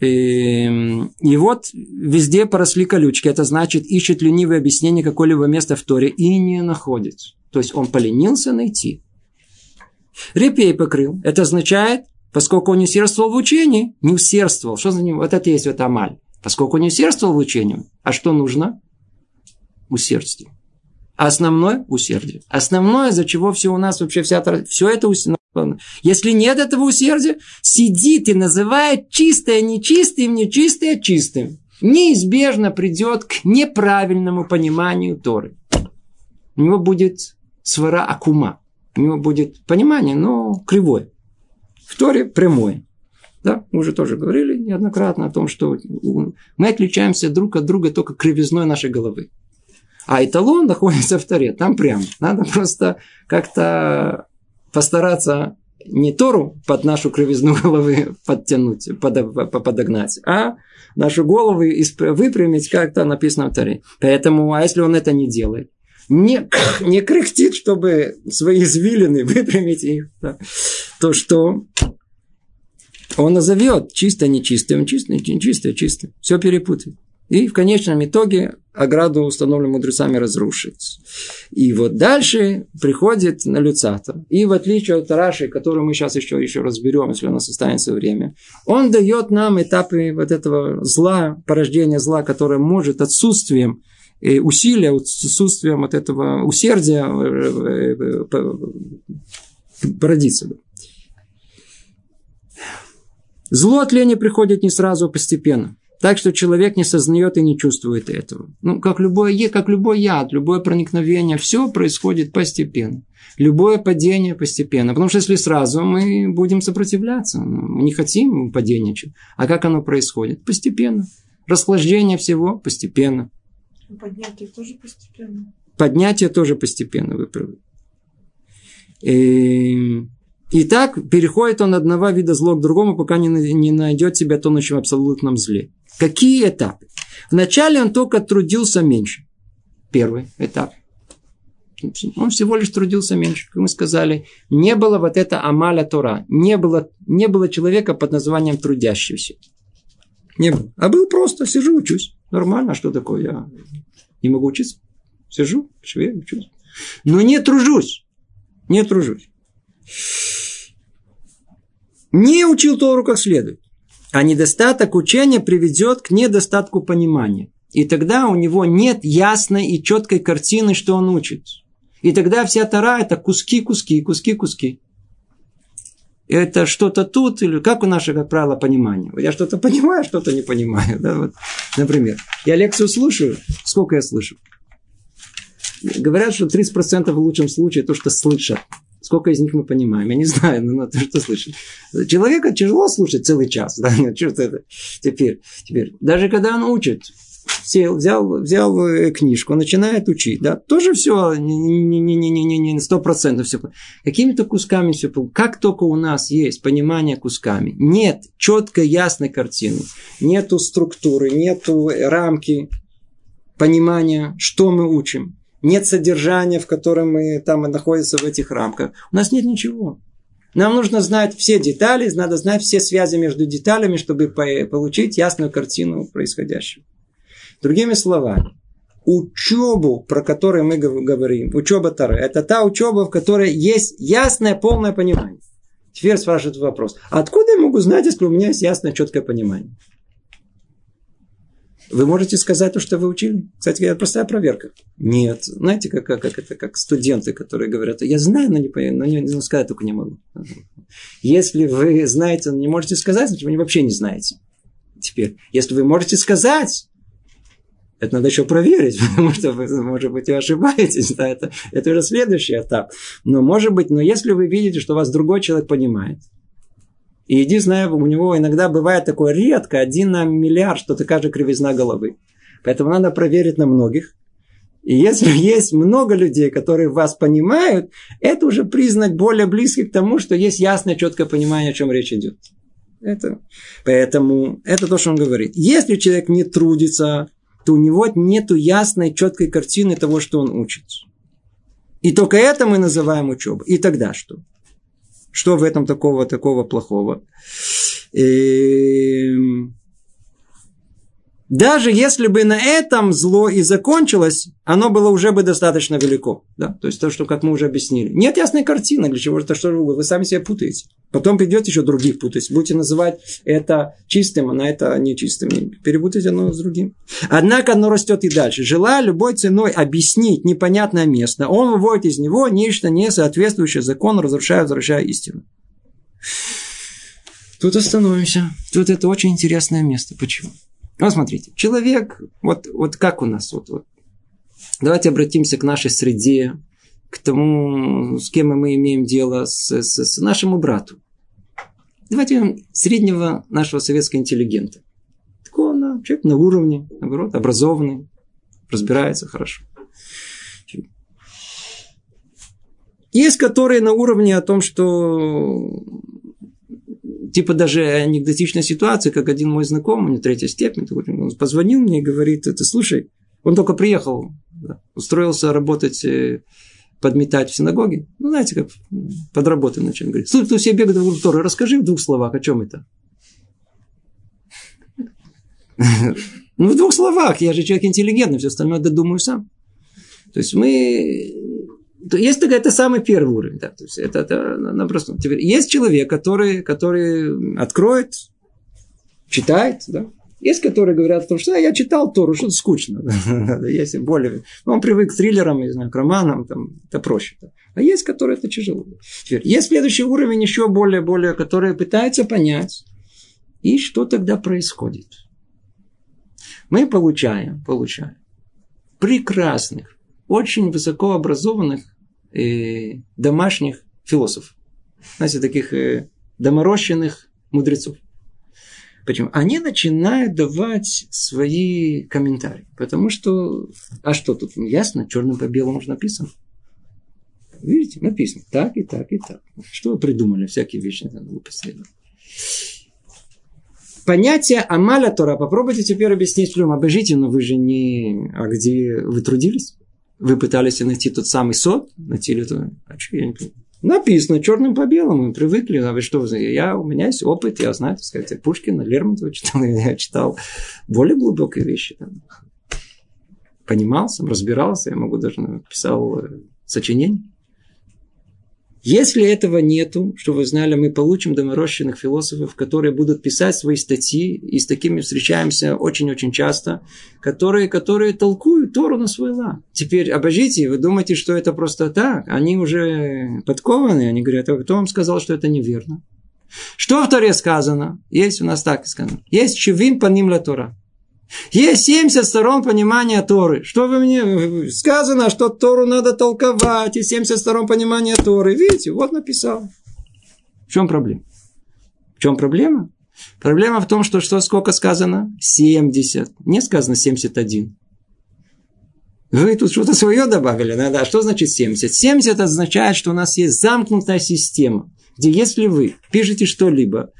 Эм, и вот везде поросли колючки. Это значит, ищет ленивое объяснение какого-либо места в Торе и не находит. То есть он поленился найти. Репей покрыл. Это означает, поскольку он не усердствовал в учении, не усердствовал. Что за ним? Вот это есть вот амаль. Поскольку он не усердствовал в учении, а что нужно? Усердствие. А основное – усердие. Основное, за чего все у нас вообще вся... Все это Если нет этого усердия, сидит и называет чистое нечистым, нечистое чистым. Неизбежно придет к неправильному пониманию Торы. У него будет свара акума. У него будет понимание, но кривое. В Торе прямое. Да, мы уже тоже говорили неоднократно о том, что мы отличаемся друг от друга только кривизной нашей головы. А эталон находится в Торе, там прямо. Надо просто как-то постараться не Тору под нашу кривизну головы подтянуть, под, подогнать, а нашу голову выпрямить, как то написано в Торе. Поэтому, а если он это не делает, не, не кряхтит, чтобы свои извилины выпрямить их, да, то что он назовет чисто нечистое, он чисто, нечисто, чисто. Все перепутает. И в конечном итоге ограду, установленную мудрецами, разрушит. И вот дальше приходит на Люцата. И в отличие от Раши, которую мы сейчас еще, еще разберем, если у нас останется время, он дает нам этапы вот этого зла, порождения зла, которое может отсутствием э, усилия, отсутствием вот этого усердия э, э, породиться. Зло от лени приходит не сразу, а постепенно. Так что человек не сознает и не чувствует этого. Ну, как любое, как любой яд, любое проникновение, все происходит постепенно. Любое падение постепенно. Потому что если сразу мы будем сопротивляться, ну, мы не хотим падения. А как оно происходит? Постепенно. Расхлаждение всего постепенно. Поднятие тоже постепенно. Поднятие тоже постепенно, вы правы. И и так переходит он одного вида зла к другому, пока не, не найдет себя тонущим в абсолютном зле. Какие этапы? Вначале он только трудился меньше. Первый этап. Он всего лишь трудился меньше. Как мы сказали, не было вот это Амаля Тора. Не было, не было человека под названием трудящийся. Не было. А был просто, сижу, учусь. Нормально, а что такое? Я не могу учиться. Сижу, шве, учусь. Но не тружусь. Не тружусь не учил Тору как следует. А недостаток учения приведет к недостатку понимания. И тогда у него нет ясной и четкой картины, что он учит. И тогда вся Тора – это куски, куски, куски, куски. Это что-то тут, или как у нашего, как правило, понимание. Я что-то понимаю, что-то не понимаю. Да? Вот, например, я лекцию слушаю, сколько я слышу? Говорят, что 30% в лучшем случае то, что слышат. Сколько из них мы понимаем? Я не знаю, но надо что слышать. Человека тяжело слушать целый час. Да? Что это? Теперь, теперь, даже когда он учит, сел, взял, взял э, книжку, начинает учить, да, тоже все не сто процентов все. Какими-то кусками все. Как только у нас есть понимание кусками, нет четкой ясной картины, нету структуры, нету рамки понимания, что мы учим, нет содержания, в котором мы там находимся в этих рамках. У нас нет ничего. Нам нужно знать все детали, надо знать все связи между деталями, чтобы получить ясную картину происходящего. Другими словами, учебу, про которую мы говорим, учеба Тары, это та учеба, в которой есть ясное, полное понимание. Теперь спрашивают вопрос, откуда я могу знать, если у меня есть ясное, четкое понимание? Вы можете сказать то, что вы учили? Кстати, это простая проверка. Нет. Знаете, как, как, как это, как студенты, которые говорят, я знаю, но не, но не, но сказать только не могу. Если вы знаете, но не можете сказать, значит, вы вообще не знаете. Теперь, если вы можете сказать, это надо еще проверить, потому что вы, может быть, вы ошибаетесь. Да, это, это уже следующий этап. Но, может быть, но если вы видите, что вас другой человек понимает, и единственное, у него иногда бывает такое редко, один на миллиард, что такая же кривизна головы. Поэтому надо проверить на многих. И если есть много людей, которые вас понимают, это уже признак более близкий к тому, что есть ясное, четкое понимание, о чем речь идет. Это, поэтому это то, что он говорит. Если человек не трудится, то у него нет ясной, четкой картины того, что он учит. И только это мы называем учебой. И тогда что? Что в этом такого, такого плохого? И... Даже если бы на этом зло и закончилось, оно было уже бы достаточно велико. Да? То есть то, что, как мы уже объяснили. Нет ясной картины, для чего это что вы, вы сами себя путаете. Потом придет еще других путать. Будете называть это чистым, а на это нечистым. Перепутайте одно с другим. Однако оно растет и дальше. Желая любой ценой объяснить непонятное место, он выводит из него нечто не соответствующее закону, разрушая, возвращая истину. Тут остановимся. Тут это очень интересное место. Почему? Вот смотрите, человек, вот, вот как у нас, вот, вот. Давайте обратимся к нашей среде, к тому, с кем мы имеем дело, с, с, с нашему брату. Давайте среднего нашего советского интеллигента. Такого на, человек на уровне, наоборот, образованный, разбирается хорошо. Есть которые на уровне о том, что типа даже анекдотичная ситуация, как один мой знакомый, не третья степень, он позвонил мне и говорит, это слушай, он только приехал, да, устроился работать, э, подметать в синагоге. Ну, знаете, как подработать начал. Говорит, слушай, то все бегают в Торы, расскажи в двух словах, о чем это? Ну, в двух словах, я же человек интеллигентный, все остальное додумаю сам. То есть мы есть такая, это самый первый уровень. Да, то есть это, это на. Теперь есть человек, который, который откроет, читает, да. Есть, которые говорят о том, что я читал Тору, что-то скучно. Есть более... Ну, он привык к триллерам, не знаю, к романам, там, это проще. А есть, которые это тяжело. Теперь, есть следующий уровень, еще более, более, который пытается понять, и что тогда происходит. Мы получаем, получаем прекрасных, очень высокообразованных э, домашних философов. Знаете, таких э, доморощенных мудрецов. Почему? Они начинают давать свои комментарии. Потому что, а что тут ясно, черным по белому уже написано. Видите, написано так и так и так. Что вы придумали, всякие вещи глупости. Понятие Амаля Тора, попробуйте теперь объяснить людям, обожите, но вы же не... А где вы трудились? Вы пытались найти тот самый сот, найти это. А что я не понимаю? Написано черным по белому, мы привыкли. А вы что, я, у меня есть опыт, я знаю, так сказать, Пушкина, Лермонтова читал, я читал более глубокие вещи. Там. Понимал сам, разбирался, я могу даже написал э, сочинение. Если этого нету, что вы знали, мы получим доморощенных философов, которые будут писать свои статьи, и с такими встречаемся очень-очень часто, которые, которые толкуют Тору на свой лад. Теперь обожите, вы думаете, что это просто так? Они уже подкованы, они говорят, а кто вам сказал, что это неверно? Что в Торе сказано? Есть у нас так сказано. Есть чувим по ним Тора. Есть 70 сторон понимания Торы. Что вы мне... Сказано, что Тору надо толковать, и 70 сторон понимания Торы. Видите, вот написал. В чем проблема? В чем проблема? Проблема в том, что, что сколько сказано? 70. Не сказано 71. Вы тут что-то свое добавили, да? да? Что значит 70? 70 означает, что у нас есть замкнутая система, где если вы пишете что-либо,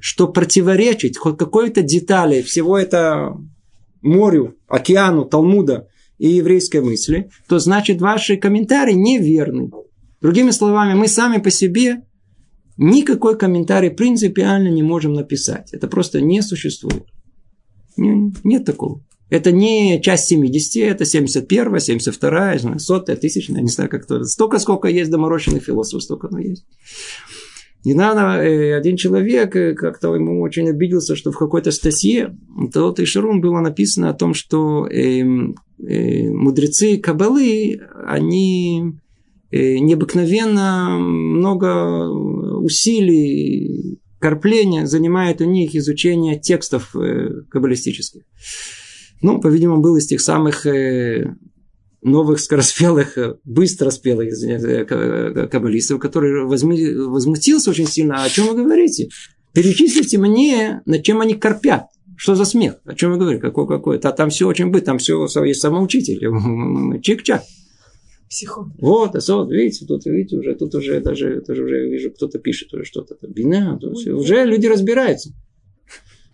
что противоречить хоть какой-то детали всего это морю, океану, Талмуда и еврейской мысли, то значит ваши комментарии неверны. Другими словами, мы сами по себе никакой комментарий принципиально не можем написать. Это просто не существует. Нет такого. Это не часть 70, это 71, 72, 100, 1000, я не знаю, как это. Столько, сколько есть доморощенных философов, столько оно есть. Недавно э, один человек э, как-то ему очень обиделся, что в какой-то статье Талот и Шарун было написано о том, что э, э, мудрецы Кабалы, они э, необыкновенно много усилий, корпления занимает у них изучение текстов э, каббалистических. Ну, по-видимому, был из тех самых э, новых скороспелых, э, быстроспелых извиняюсь, э, каббалистов, который возмутился очень сильно. «А о чем вы говорите? Перечислите мне, над чем они корпят. Что за смех? О чем вы говорите? Какой какой? -то? Там все очень быть, там все есть самоучитель. Чик-чак. Психолог. Вот, вот, видите, тут, видите, уже, тут уже даже, даже уже вижу, кто-то пишет уже что-то. Бина, уже люди разбираются.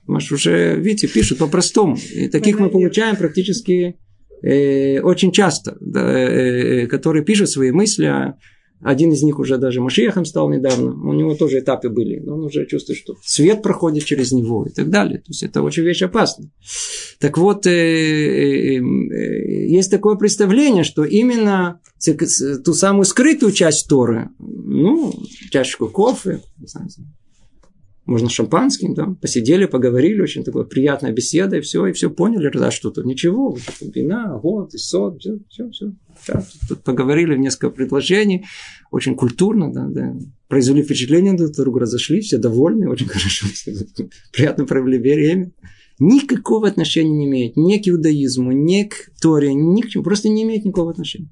Маш, уже, видите, пишут по-простому. И таких мы получаем практически э, очень часто, э, э, которые пишут свои мысли, а, Один из них уже даже Машиехом стал недавно. У него тоже этапы были. Он уже чувствует, что свет проходит через него и так далее. То есть это очень вещь опасная. Так вот, э, э, э, есть такое представление, что именно ту самую скрытую часть Торы, ну, чашечку кофе, можно шампанским, да, посидели, поговорили, очень такая приятная беседа, и все, и все поняли, да, что тут ничего, вот вина, год, и сот, все, все, все. Да, тут поговорили несколько предложений, очень культурно, да, да, произвели впечатление друг друга, разошлись, все довольны, очень хорошо, приятно провели время. Никакого отношения не имеет ни к иудаизму, ни к Торе, ни к чему, просто не имеет никакого отношения.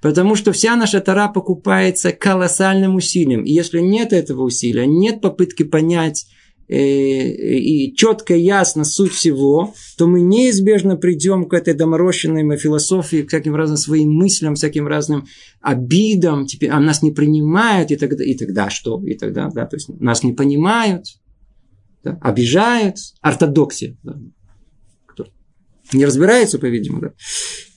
Потому что вся наша Тара покупается колоссальным усилием. И если нет этого усилия, нет попытки понять э, и четко, ясно суть всего, то мы неизбежно придем к этой доморощенной философии, к всяким разным своим мыслям, всяким разным обидам, теперь а нас не принимают, и тогда, и тогда что? И тогда, да, то есть нас не понимают, да, обижают, ортодоксия, да, не разбирается, по-видимому, да.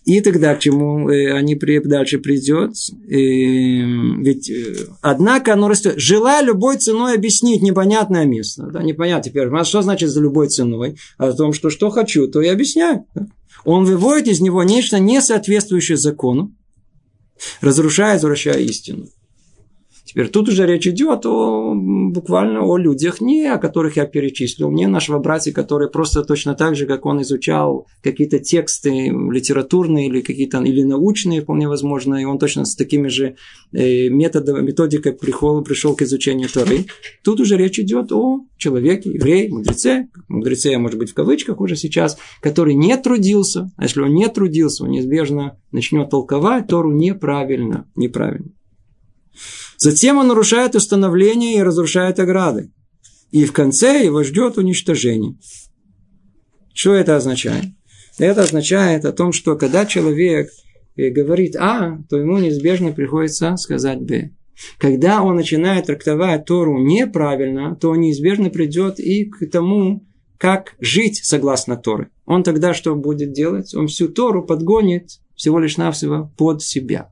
И тогда к чему э, они дальше придет? Ведь, э, однако, оно растет. Желая любой ценой объяснить непонятное место. Да, непонятно теперь. А что значит за любой ценой? О том, что что хочу, то и объясняю. Да? Он выводит из него нечто не соответствующее закону, разрушая, возвращая истину. Теперь тут уже речь идет о, буквально о людях, не о которых я перечислил, не нашего братья, которые просто точно так же, как он изучал какие-то тексты литературные или какие-то или научные, вполне возможно, и он точно с такими же э, методами, методикой пришел, пришел к изучению Торы. Тут уже речь идет о человеке, еврее, мудреце, мудреце, может быть, в кавычках уже сейчас, который не трудился, а если он не трудился, он неизбежно начнет толковать Тору неправильно, неправильно. Затем он нарушает установление и разрушает ограды. И в конце его ждет уничтожение. Что это означает? Это означает о том, что когда человек э, говорит А, то ему неизбежно приходится сказать Б. Когда он начинает трактовать Тору неправильно, то он неизбежно придет и к тому, как жить согласно Торы. Он тогда что будет делать? Он всю Тору подгонит всего лишь навсего под себя.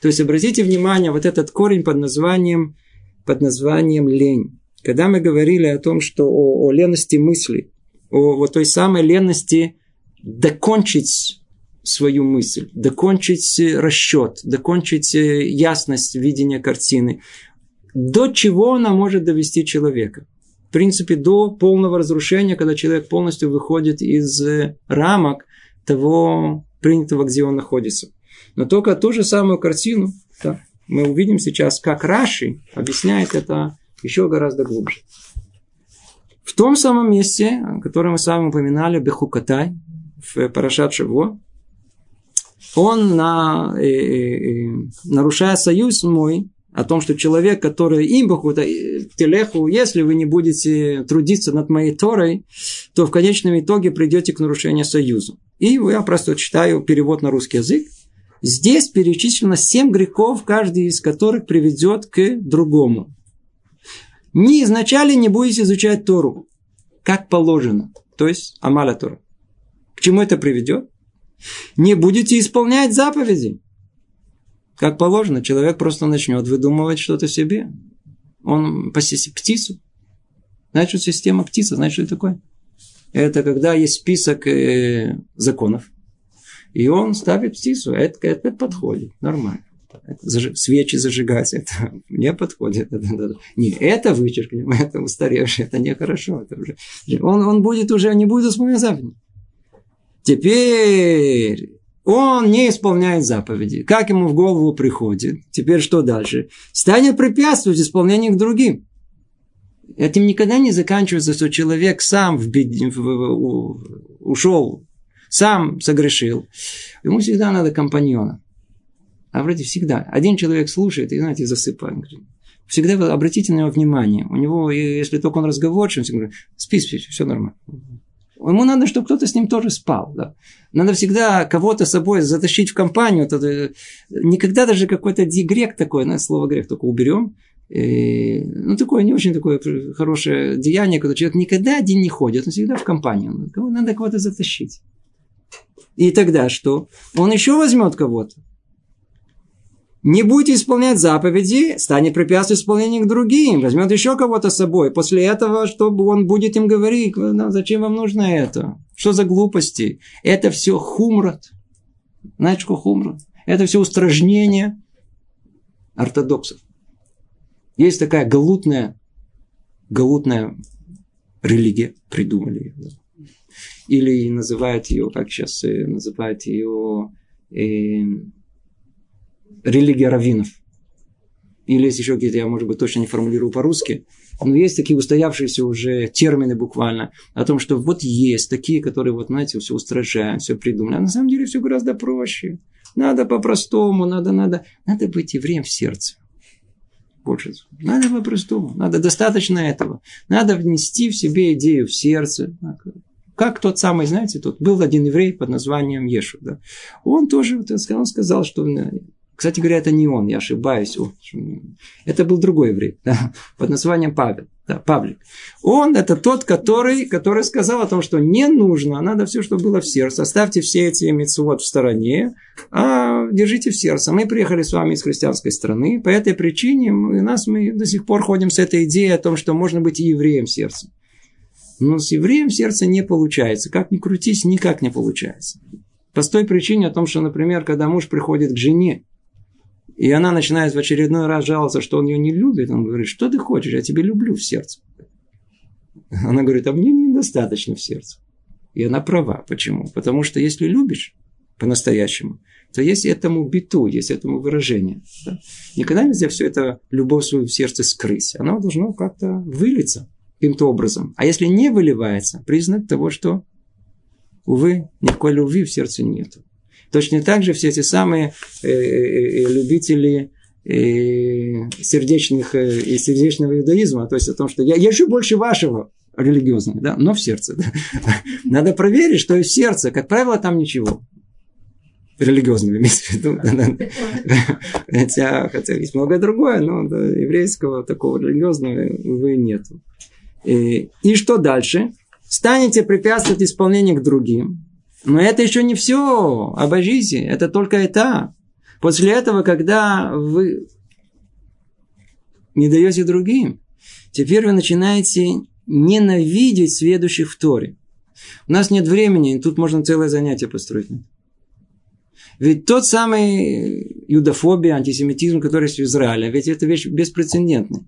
То есть обратите внимание, вот этот корень под названием, под названием лень. Когда мы говорили о том, что о, о лености мысли, о вот той самой лености докончить свою мысль, докончить расчет, докончить э, ясность видения картины, до чего она может довести человека. В принципе, до полного разрушения, когда человек полностью выходит из э, рамок того принятого, где он находится. Но только ту же самую картину да, мы увидим сейчас, как Раши объясняет это еще гораздо глубже. В том самом месте, которое мы с вами упоминали, Бехукатай, в Парашат Шаво, он, на, э, э, э, нарушая союз мой, о том, что человек, который им бахута телеху, если вы не будете трудиться над моей Торой, то в конечном итоге придете к нарушению союза. И я просто читаю перевод на русский язык. Здесь перечислено семь грехов, каждый из которых приведет к другому. Не изначально не будете изучать Тору, как положено, то есть Амаля Тора. К чему это приведет? Не будете исполнять заповеди. Как положено, человек просто начнет выдумывать что-то себе. Он посеси птицу. Что система птица, знаете, что это такое? Это когда есть список э, законов, и он ставит птицу. Это, это подходит. Нормально. Это, свечи зажигать, это не подходит. Это, не, это вычеркнем, это устаревшее, это нехорошо. Это уже, он, он будет уже, не будет исполнять заповеди. Теперь он не исполняет заповеди. Как ему в голову приходит? Теперь что дальше? Станет препятствовать исполнению к другим. Этим никогда не заканчивается, что человек сам в бед... В... ушел сам согрешил. Ему всегда надо компаньона. А вроде всегда. Один человек слушает и, знаете, засыпает. Всегда обратите на него внимание. У него, если только он разговорчив, он всегда говорит, спи, спи, все нормально. Ему надо, чтобы кто-то с ним тоже спал. Да? Надо всегда кого-то с собой затащить в компанию. Никогда даже какой-то грех такой, на слово грех только уберем. И, ну, такое не очень такое хорошее деяние, когда человек никогда один не ходит, он всегда в компанию. Надо кого-то затащить. И тогда что? Он еще возьмет кого-то. не будете исполнять заповеди, станет препятствовать исполнению к другим, возьмет еще кого-то с собой. После этого, чтобы он будет им говорить, ну, зачем вам нужно это? Что за глупости? Это все хумрат. Знаете, что хумрат? Это все устражнение ортодоксов. Есть такая галутная, галутная религия, придумали ее. Или называют ее, как сейчас э, называют ее, э, религия раввинов. Или есть еще какие-то, я, может быть, точно не формулирую по-русски, но есть такие устоявшиеся уже термины буквально о том, что вот есть такие, которые, вот, знаете, все устражают, все придумали. А на самом деле все гораздо проще. Надо по-простому, надо, надо, надо быть евреем в сердце. Больше. Надо по-простому. Надо достаточно этого. Надо внести в себе идею в сердце. Как тот самый, знаете, тот был один еврей под названием Ешу. Да? Он тоже он сказал, что кстати говоря, это не он, я ошибаюсь. Это был другой еврей, да, под названием Павел, да, Павлик. Он это тот, который, который сказал о том, что не нужно, надо все, что было в сердце. Оставьте все эти митцвот в стороне, а держите в сердце. Мы приехали с вами из христианской страны, по этой причине у нас мы до сих пор ходим с этой идеей о том, что можно быть и евреем в сердце. Но с евреем сердце не получается. Как ни крутись, никак не получается. По той причине о том, что, например, когда муж приходит к жене, и она начинает в очередной раз жаловаться, что он ее не любит. Он говорит, что ты хочешь, я тебя люблю в сердце. Она говорит, а мне недостаточно в сердце. И она права. Почему? Потому что если любишь по-настоящему, то есть этому биту, есть этому выражение. Да? Никогда нельзя все это, любовь свою в сердце скрыть. Оно должно как-то вылиться каким-то образом. А если не выливается, признак того, что, увы, никакой любви в сердце нету. Точно так же все эти самые э, э, э, любители сердечных и сердечного иудаизма, то есть о том, что я, я еще больше вашего религиозного, да, но в сердце. Да. Надо проверить, что и в сердце. Как правило, там ничего религиозного имеется в виду. Хотя, хотя есть многое другое, но да, еврейского такого религиозного, увы, нету. И, и что дальше? Станете препятствовать исполнению к другим. Но это еще не все. Обожите. Это только этап. После этого, когда вы не даете другим, теперь вы начинаете ненавидеть следующих в Торе. У нас нет времени, тут можно целое занятие построить. Ведь тот самый юдофобия, антисемитизм, который есть в Израиле, ведь это вещь беспрецедентная.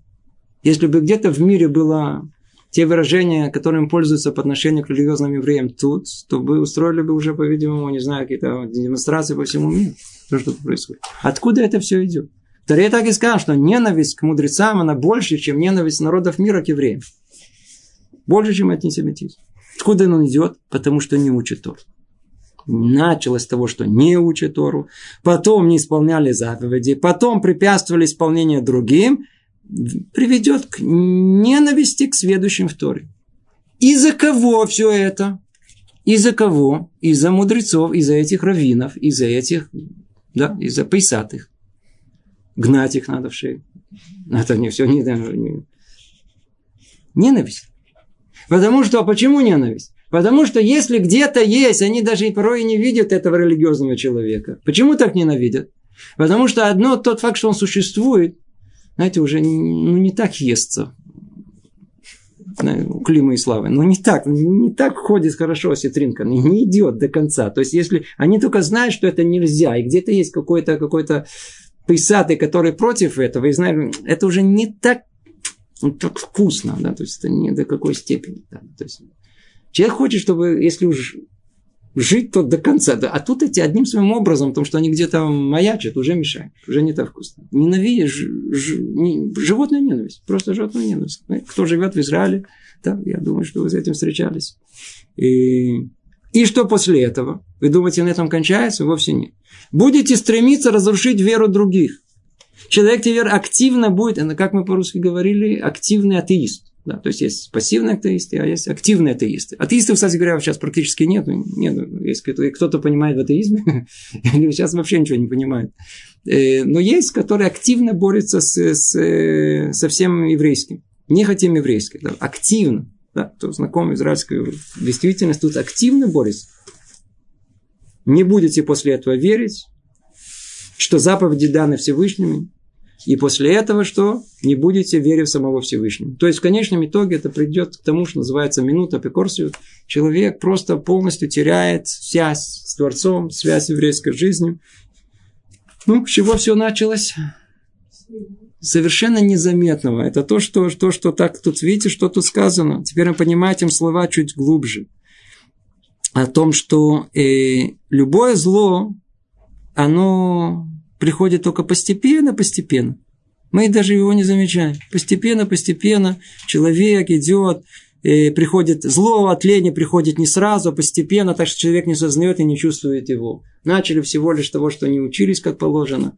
Если бы где-то в мире было те выражения, которыми пользуются по отношению к религиозным евреям тут, то вы устроили бы уже, по-видимому, не знаю, какие-то демонстрации по всему миру. То, что происходит. Откуда это все идет? Вторые так и сказал, что ненависть к мудрецам, она больше, чем ненависть народов мира к евреям. Больше, чем антисемитизм. Откуда он идет? Потому что не учит Тору. Началось с того, что не учат Тору, потом не исполняли заповеди, потом препятствовали исполнению другим, приведет к ненависти к следующим в Торе. Из-за кого все это? Из-за кого? Из-за мудрецов, из-за этих раввинов, из-за этих, да, из-за пейсатых. Гнать их надо в шею. Это не все, не, не. Ненависть. Потому что, а почему ненависть? Потому что если где-то есть, они даже и порой не видят этого религиозного человека. Почему так ненавидят? Потому что одно тот факт, что он существует, знаете, уже ну, не так естся у Клима и Славы. Но не так, не так ходит хорошо осетринка, не идет до конца. То есть, если они только знают, что это нельзя, и где-то есть какой-то какой писатый, который против этого, и знают, это уже не так, ну, так вкусно, да, то есть, это не до какой степени. Да, то есть, человек хочет, чтобы, если уж жить то до конца. А тут эти одним своим образом, потому что они где-то маячат, уже мешают. Уже не так вкусно. Ненавидишь, ж, не, животная ненависть. Просто животная ненависть. Кто живет в Израиле, да, я думаю, что вы с этим встречались. И, и что после этого? Вы думаете, на этом кончается? Вовсе нет. Будете стремиться разрушить веру других. Человек теперь активно будет, как мы по-русски говорили, активный атеист. Да, то есть есть пассивные атеисты, а есть активные атеисты. Атеистов, кстати говоря, сейчас практически нет. нет если кто-то понимает в атеизме, или сейчас вообще ничего не понимает. Э, но есть, которые активно борются с, с, со всем еврейским. Не хотим еврейским, да, активно. Да, кто знаком израильской действительности, тут активно борется. Не будете после этого верить, что заповеди даны Всевышними, и после этого что? Не будете верить в самого Всевышнего. То есть в конечном итоге это придет к тому, что называется минута пекорсию. Человек просто полностью теряет связь с Творцом, связь с еврейской жизнью. Ну, с чего все началось? Совершенно незаметного. Это то, что, то, что так тут, видите, что тут сказано. Теперь мы понимаем этим слова чуть глубже. О том, что э, любое зло, оно приходит только постепенно, постепенно. Мы даже его не замечаем. Постепенно, постепенно человек идет, и приходит зло от лени, приходит не сразу, а постепенно, так что человек не сознает и не чувствует его. Начали всего лишь того, что не учились как положено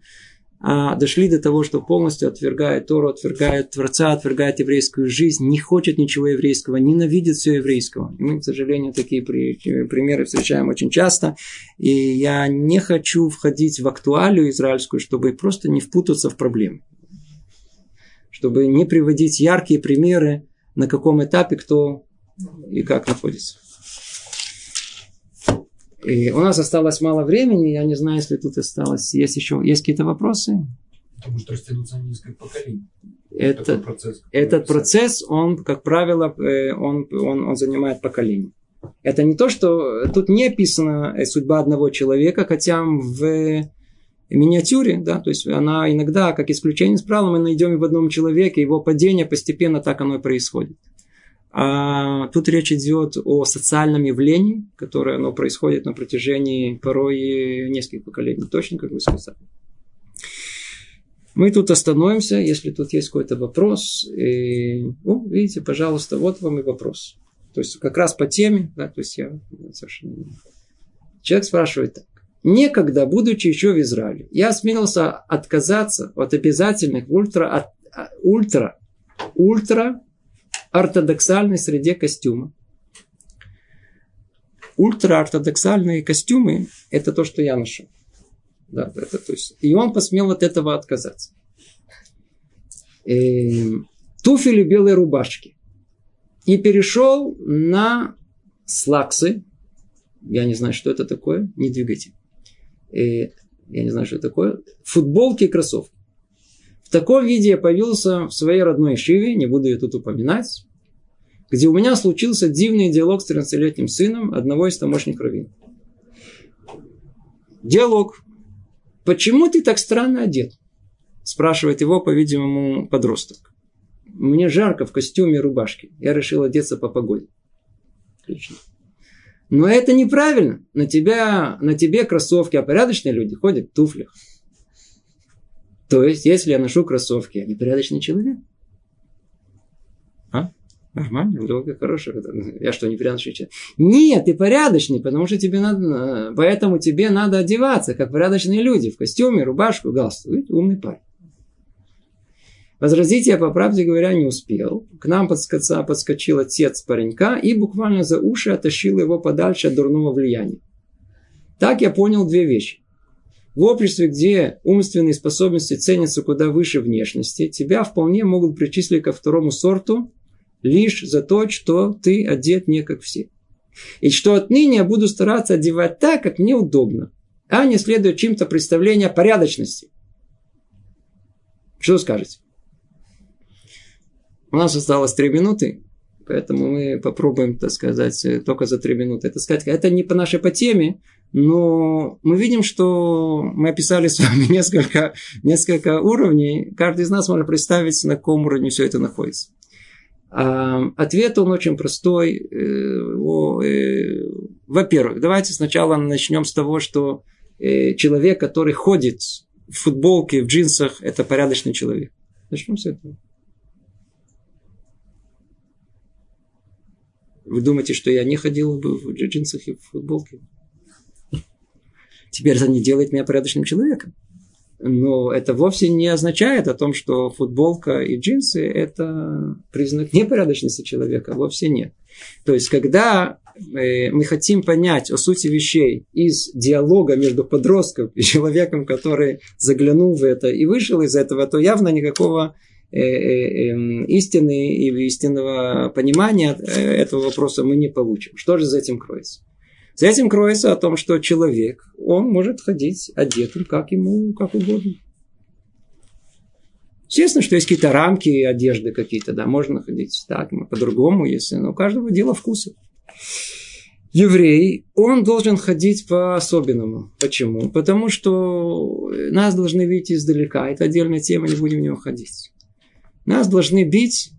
а дошли до того, что полностью отвергает Тору, отвергает Творца, отвергает еврейскую жизнь, не хочет ничего еврейского, ненавидит все еврейского. И мы, к сожалению, такие примеры встречаем очень часто. И я не хочу входить в актуалию израильскую, чтобы просто не впутаться в проблемы. Чтобы не приводить яркие примеры, на каком этапе кто и как находится. И у нас осталось мало времени, я не знаю, если тут осталось. Есть еще есть какие-то вопросы? Это может растянуться на несколько поколений. Это, процесс, этот процесс, он, как правило, э, он, он, он занимает поколение. Это не то, что тут не описана э, судьба одного человека, хотя в миниатюре, да, то есть она иногда, как исключение из правила, мы найдем в одном человеке, его падение постепенно так оно и происходит. А тут речь идет о социальном явлении, которое оно происходит на протяжении порой нескольких поколений. Точно, как вы сказали. Мы тут остановимся, если тут есть какой-то вопрос. И, ну, видите, пожалуйста, вот вам и вопрос. То есть, как раз по теме, да, то есть я совершенно... Человек спрашивает так. Некогда, будучи еще в Израиле, я осмелился отказаться от обязательных ультра, от, а, ультра, ультра ортодоксальной среде костюма. Ультраортодоксальные костюмы – это то, что я ношу. Да, это, то есть, и он посмел от этого отказаться. И, эм, туфели белой рубашки. И перешел на слаксы. Я не знаю, что это такое. Не двигайте. И, э, я не знаю, что это такое. Футболки и кроссовки. В таком виде я появился в своей родной Шиве, не буду ее тут упоминать, где у меня случился дивный диалог с 13-летним сыном одного из тамошних раввинов. Диалог. «Почему ты так странно одет?» Спрашивает его, по-видимому, подросток. «Мне жарко в костюме и рубашке. Я решил одеться по погоде». Отлично. Но это неправильно. На, тебя, на тебе кроссовки, а порядочные люди ходят в туфлях. То есть, если я ношу кроссовки, я непорядочный человек. А? Нормально, долго, хорошо. Я что, непорядочный человек? Нет, ты порядочный, потому что тебе надо, поэтому тебе надо одеваться, как порядочные люди, в костюме, рубашку, галстук. Видите, умный парень. Возразить я, по правде говоря, не успел. К нам подскоца, подскочил отец паренька и буквально за уши оттащил его подальше от дурного влияния. Так я понял две вещи. В обществе, где умственные способности ценятся куда выше внешности, тебя вполне могут причислить ко второму сорту лишь за то, что ты одет не как все. И что отныне я буду стараться одевать так, как мне удобно, а не следуя чьим-то представлениям порядочности. Что скажете? У нас осталось три минуты. Поэтому мы попробуем, так сказать, только за три минуты это сказать. Это не по нашей по теме, но мы видим, что мы описали с вами несколько, несколько уровней. Каждый из нас может представить, на каком уровне все это находится. А, ответ он очень простой. Э, э, во-первых, давайте сначала начнем с того, что э, человек, который ходит в футболке, в джинсах, это порядочный человек. Начнем с этого. Вы думаете, что я не ходил бы в джинсах и в футболке? Теперь это не делает меня порядочным человеком. Но это вовсе не означает о том, что футболка и джинсы – это признак непорядочности человека. Вовсе нет. То есть, когда э, мы хотим понять о сути вещей из диалога между подростком и человеком, который заглянул в это и вышел из этого, то явно никакого Э, э, эм, истины и истинного понимания этого вопроса мы не получим. Что же за этим кроется? За этим кроется о том, что человек, он может ходить одетым, как ему, как угодно. Естественно, что есть какие-то рамки одежды какие-то, да, можно ходить так, по-другому, если, но у каждого дело вкуса. Еврей, он должен ходить по-особенному. Почему? Потому что нас должны видеть издалека. Это отдельная тема, не будем в него ходить. Нас должны бить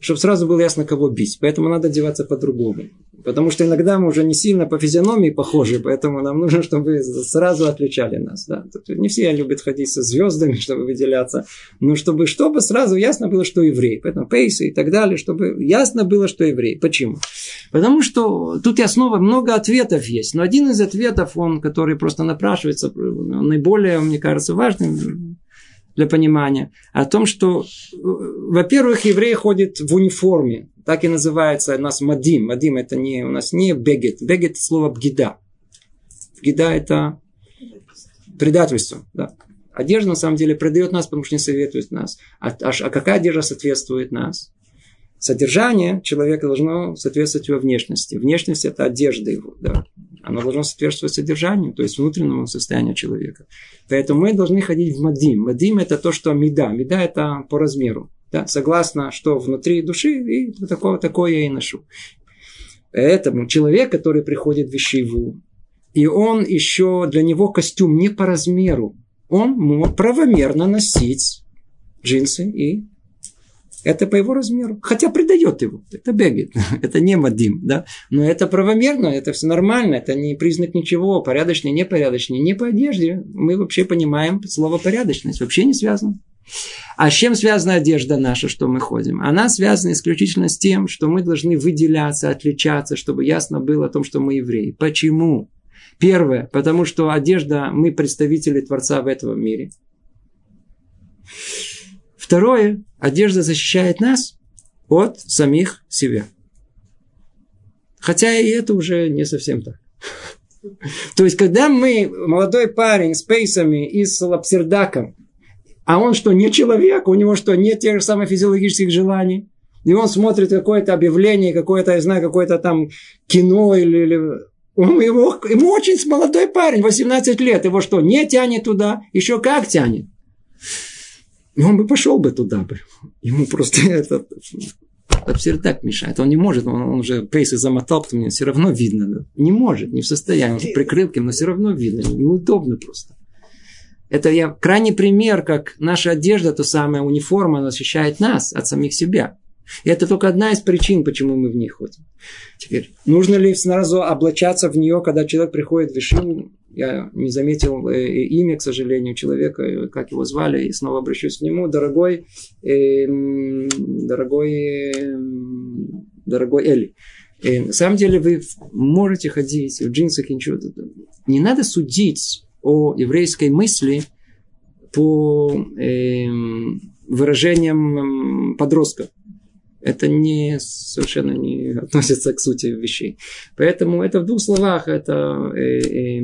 чтобы сразу было ясно, кого бить. Поэтому надо одеваться по-другому. Потому что иногда мы уже не сильно по физиономии похожи, поэтому нам нужно, чтобы сразу отличали нас. Да? Не все любят ходить со звездами, чтобы выделяться, но чтобы, чтобы сразу ясно было, что еврей. Поэтому пейсы и так далее, чтобы ясно было, что еврей. Почему? Потому что тут и основа много ответов есть. Но один из ответов, он, который просто напрашивается, наиболее, мне кажется, важным, для понимания, о том, что, э, во-первых, еврей ходит в униформе, так и называется у нас мадим. Мадим это не, у нас не бегет. Бегет это слово бгида. Бгида это предательство. Да. Одежда на самом деле предает нас, потому что не советует нас. А, а, а какая одежда соответствует нас? Содержание человека должно соответствовать его внешности. Внешность – это одежда его. Да. Оно должно соответствовать содержанию, то есть внутреннему состоянию человека. Поэтому мы должны ходить в мадим. Мадим – это то, что меда. Меда – это по размеру. Да, согласно, что внутри души, и такое, такое я и ношу. Поэтому человек, который приходит в вещеву, и он еще, для него костюм не по размеру, он может правомерно носить джинсы и это по его размеру. Хотя предает его. Это бегает. это не Мадим. Да? Но это правомерно, это все нормально. Это не признак ничего. Порядочный, непорядочный. Не по одежде. Мы вообще понимаем слово порядочность. Вообще не связано. А с чем связана одежда наша, что мы ходим? Она связана исключительно с тем, что мы должны выделяться, отличаться, чтобы ясно было о том, что мы евреи. Почему? Первое, потому что одежда, мы представители Творца в этом мире. Второе, одежда защищает нас от самих себя. Хотя и это уже не совсем так. То есть, когда мы, молодой парень с пейсами и с лапсердаком, а он что, не человек, у него что, нет тех же самых физиологических желаний, и он смотрит какое-то объявление, какое-то, я знаю, какое-то там кино или, или он, его, ему очень молодой парень, 18 лет, его что, не тянет туда, еще как тянет. И он бы пошел бы туда бы. Ему просто этот так мешает. Он не может, он, он уже пейсы замотал, потому что все равно видно. Не может, не в состоянии. Он прикрыл но все равно видно. Неудобно просто. Это я крайний пример, как наша одежда, то самая униформа, она защищает нас от самих себя. И это только одна из причин, почему мы в ней ходим. Теперь, нужно ли сразу облачаться в нее, когда человек приходит в Вишиву? Я не заметил э, имя, к сожалению, человека, э, как его звали, и снова обращусь к нему. Дорогой, э, дорогой, э, дорогой Эли. Э, на самом деле вы можете ходить в джинсах и ничего. Не надо судить о еврейской мысли по э, выражениям подростков это не, совершенно не относится к сути вещей. Поэтому это в двух словах, это, э, э,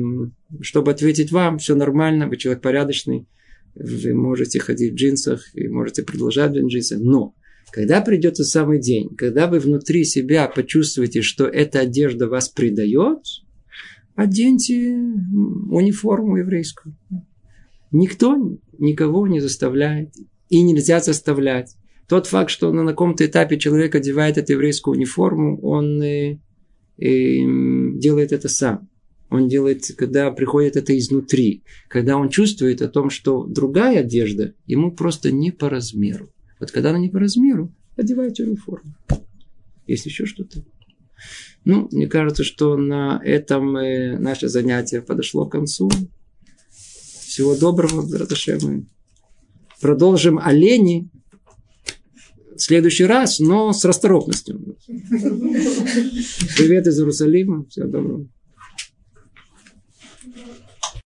чтобы ответить вам, все нормально, вы человек порядочный, вы можете ходить в джинсах и можете продолжать в джинсах, но когда придет самый день, когда вы внутри себя почувствуете, что эта одежда вас предает, оденьте униформу еврейскую. Никто никого не заставляет и нельзя заставлять. Тот факт, что на каком-то этапе человек одевает эту еврейскую униформу, он э, э, делает это сам. Он делает, когда приходит это изнутри, когда он чувствует о том, что другая одежда ему просто не по размеру. Вот когда она не по размеру, одевайте униформу. Есть еще что-то? Ну, мне кажется, что на этом э, наше занятие подошло к концу. Всего доброго, Браташем. Продолжим о лени в следующий раз, но с расторопностью. Привет из Иерусалима. Всего доброго.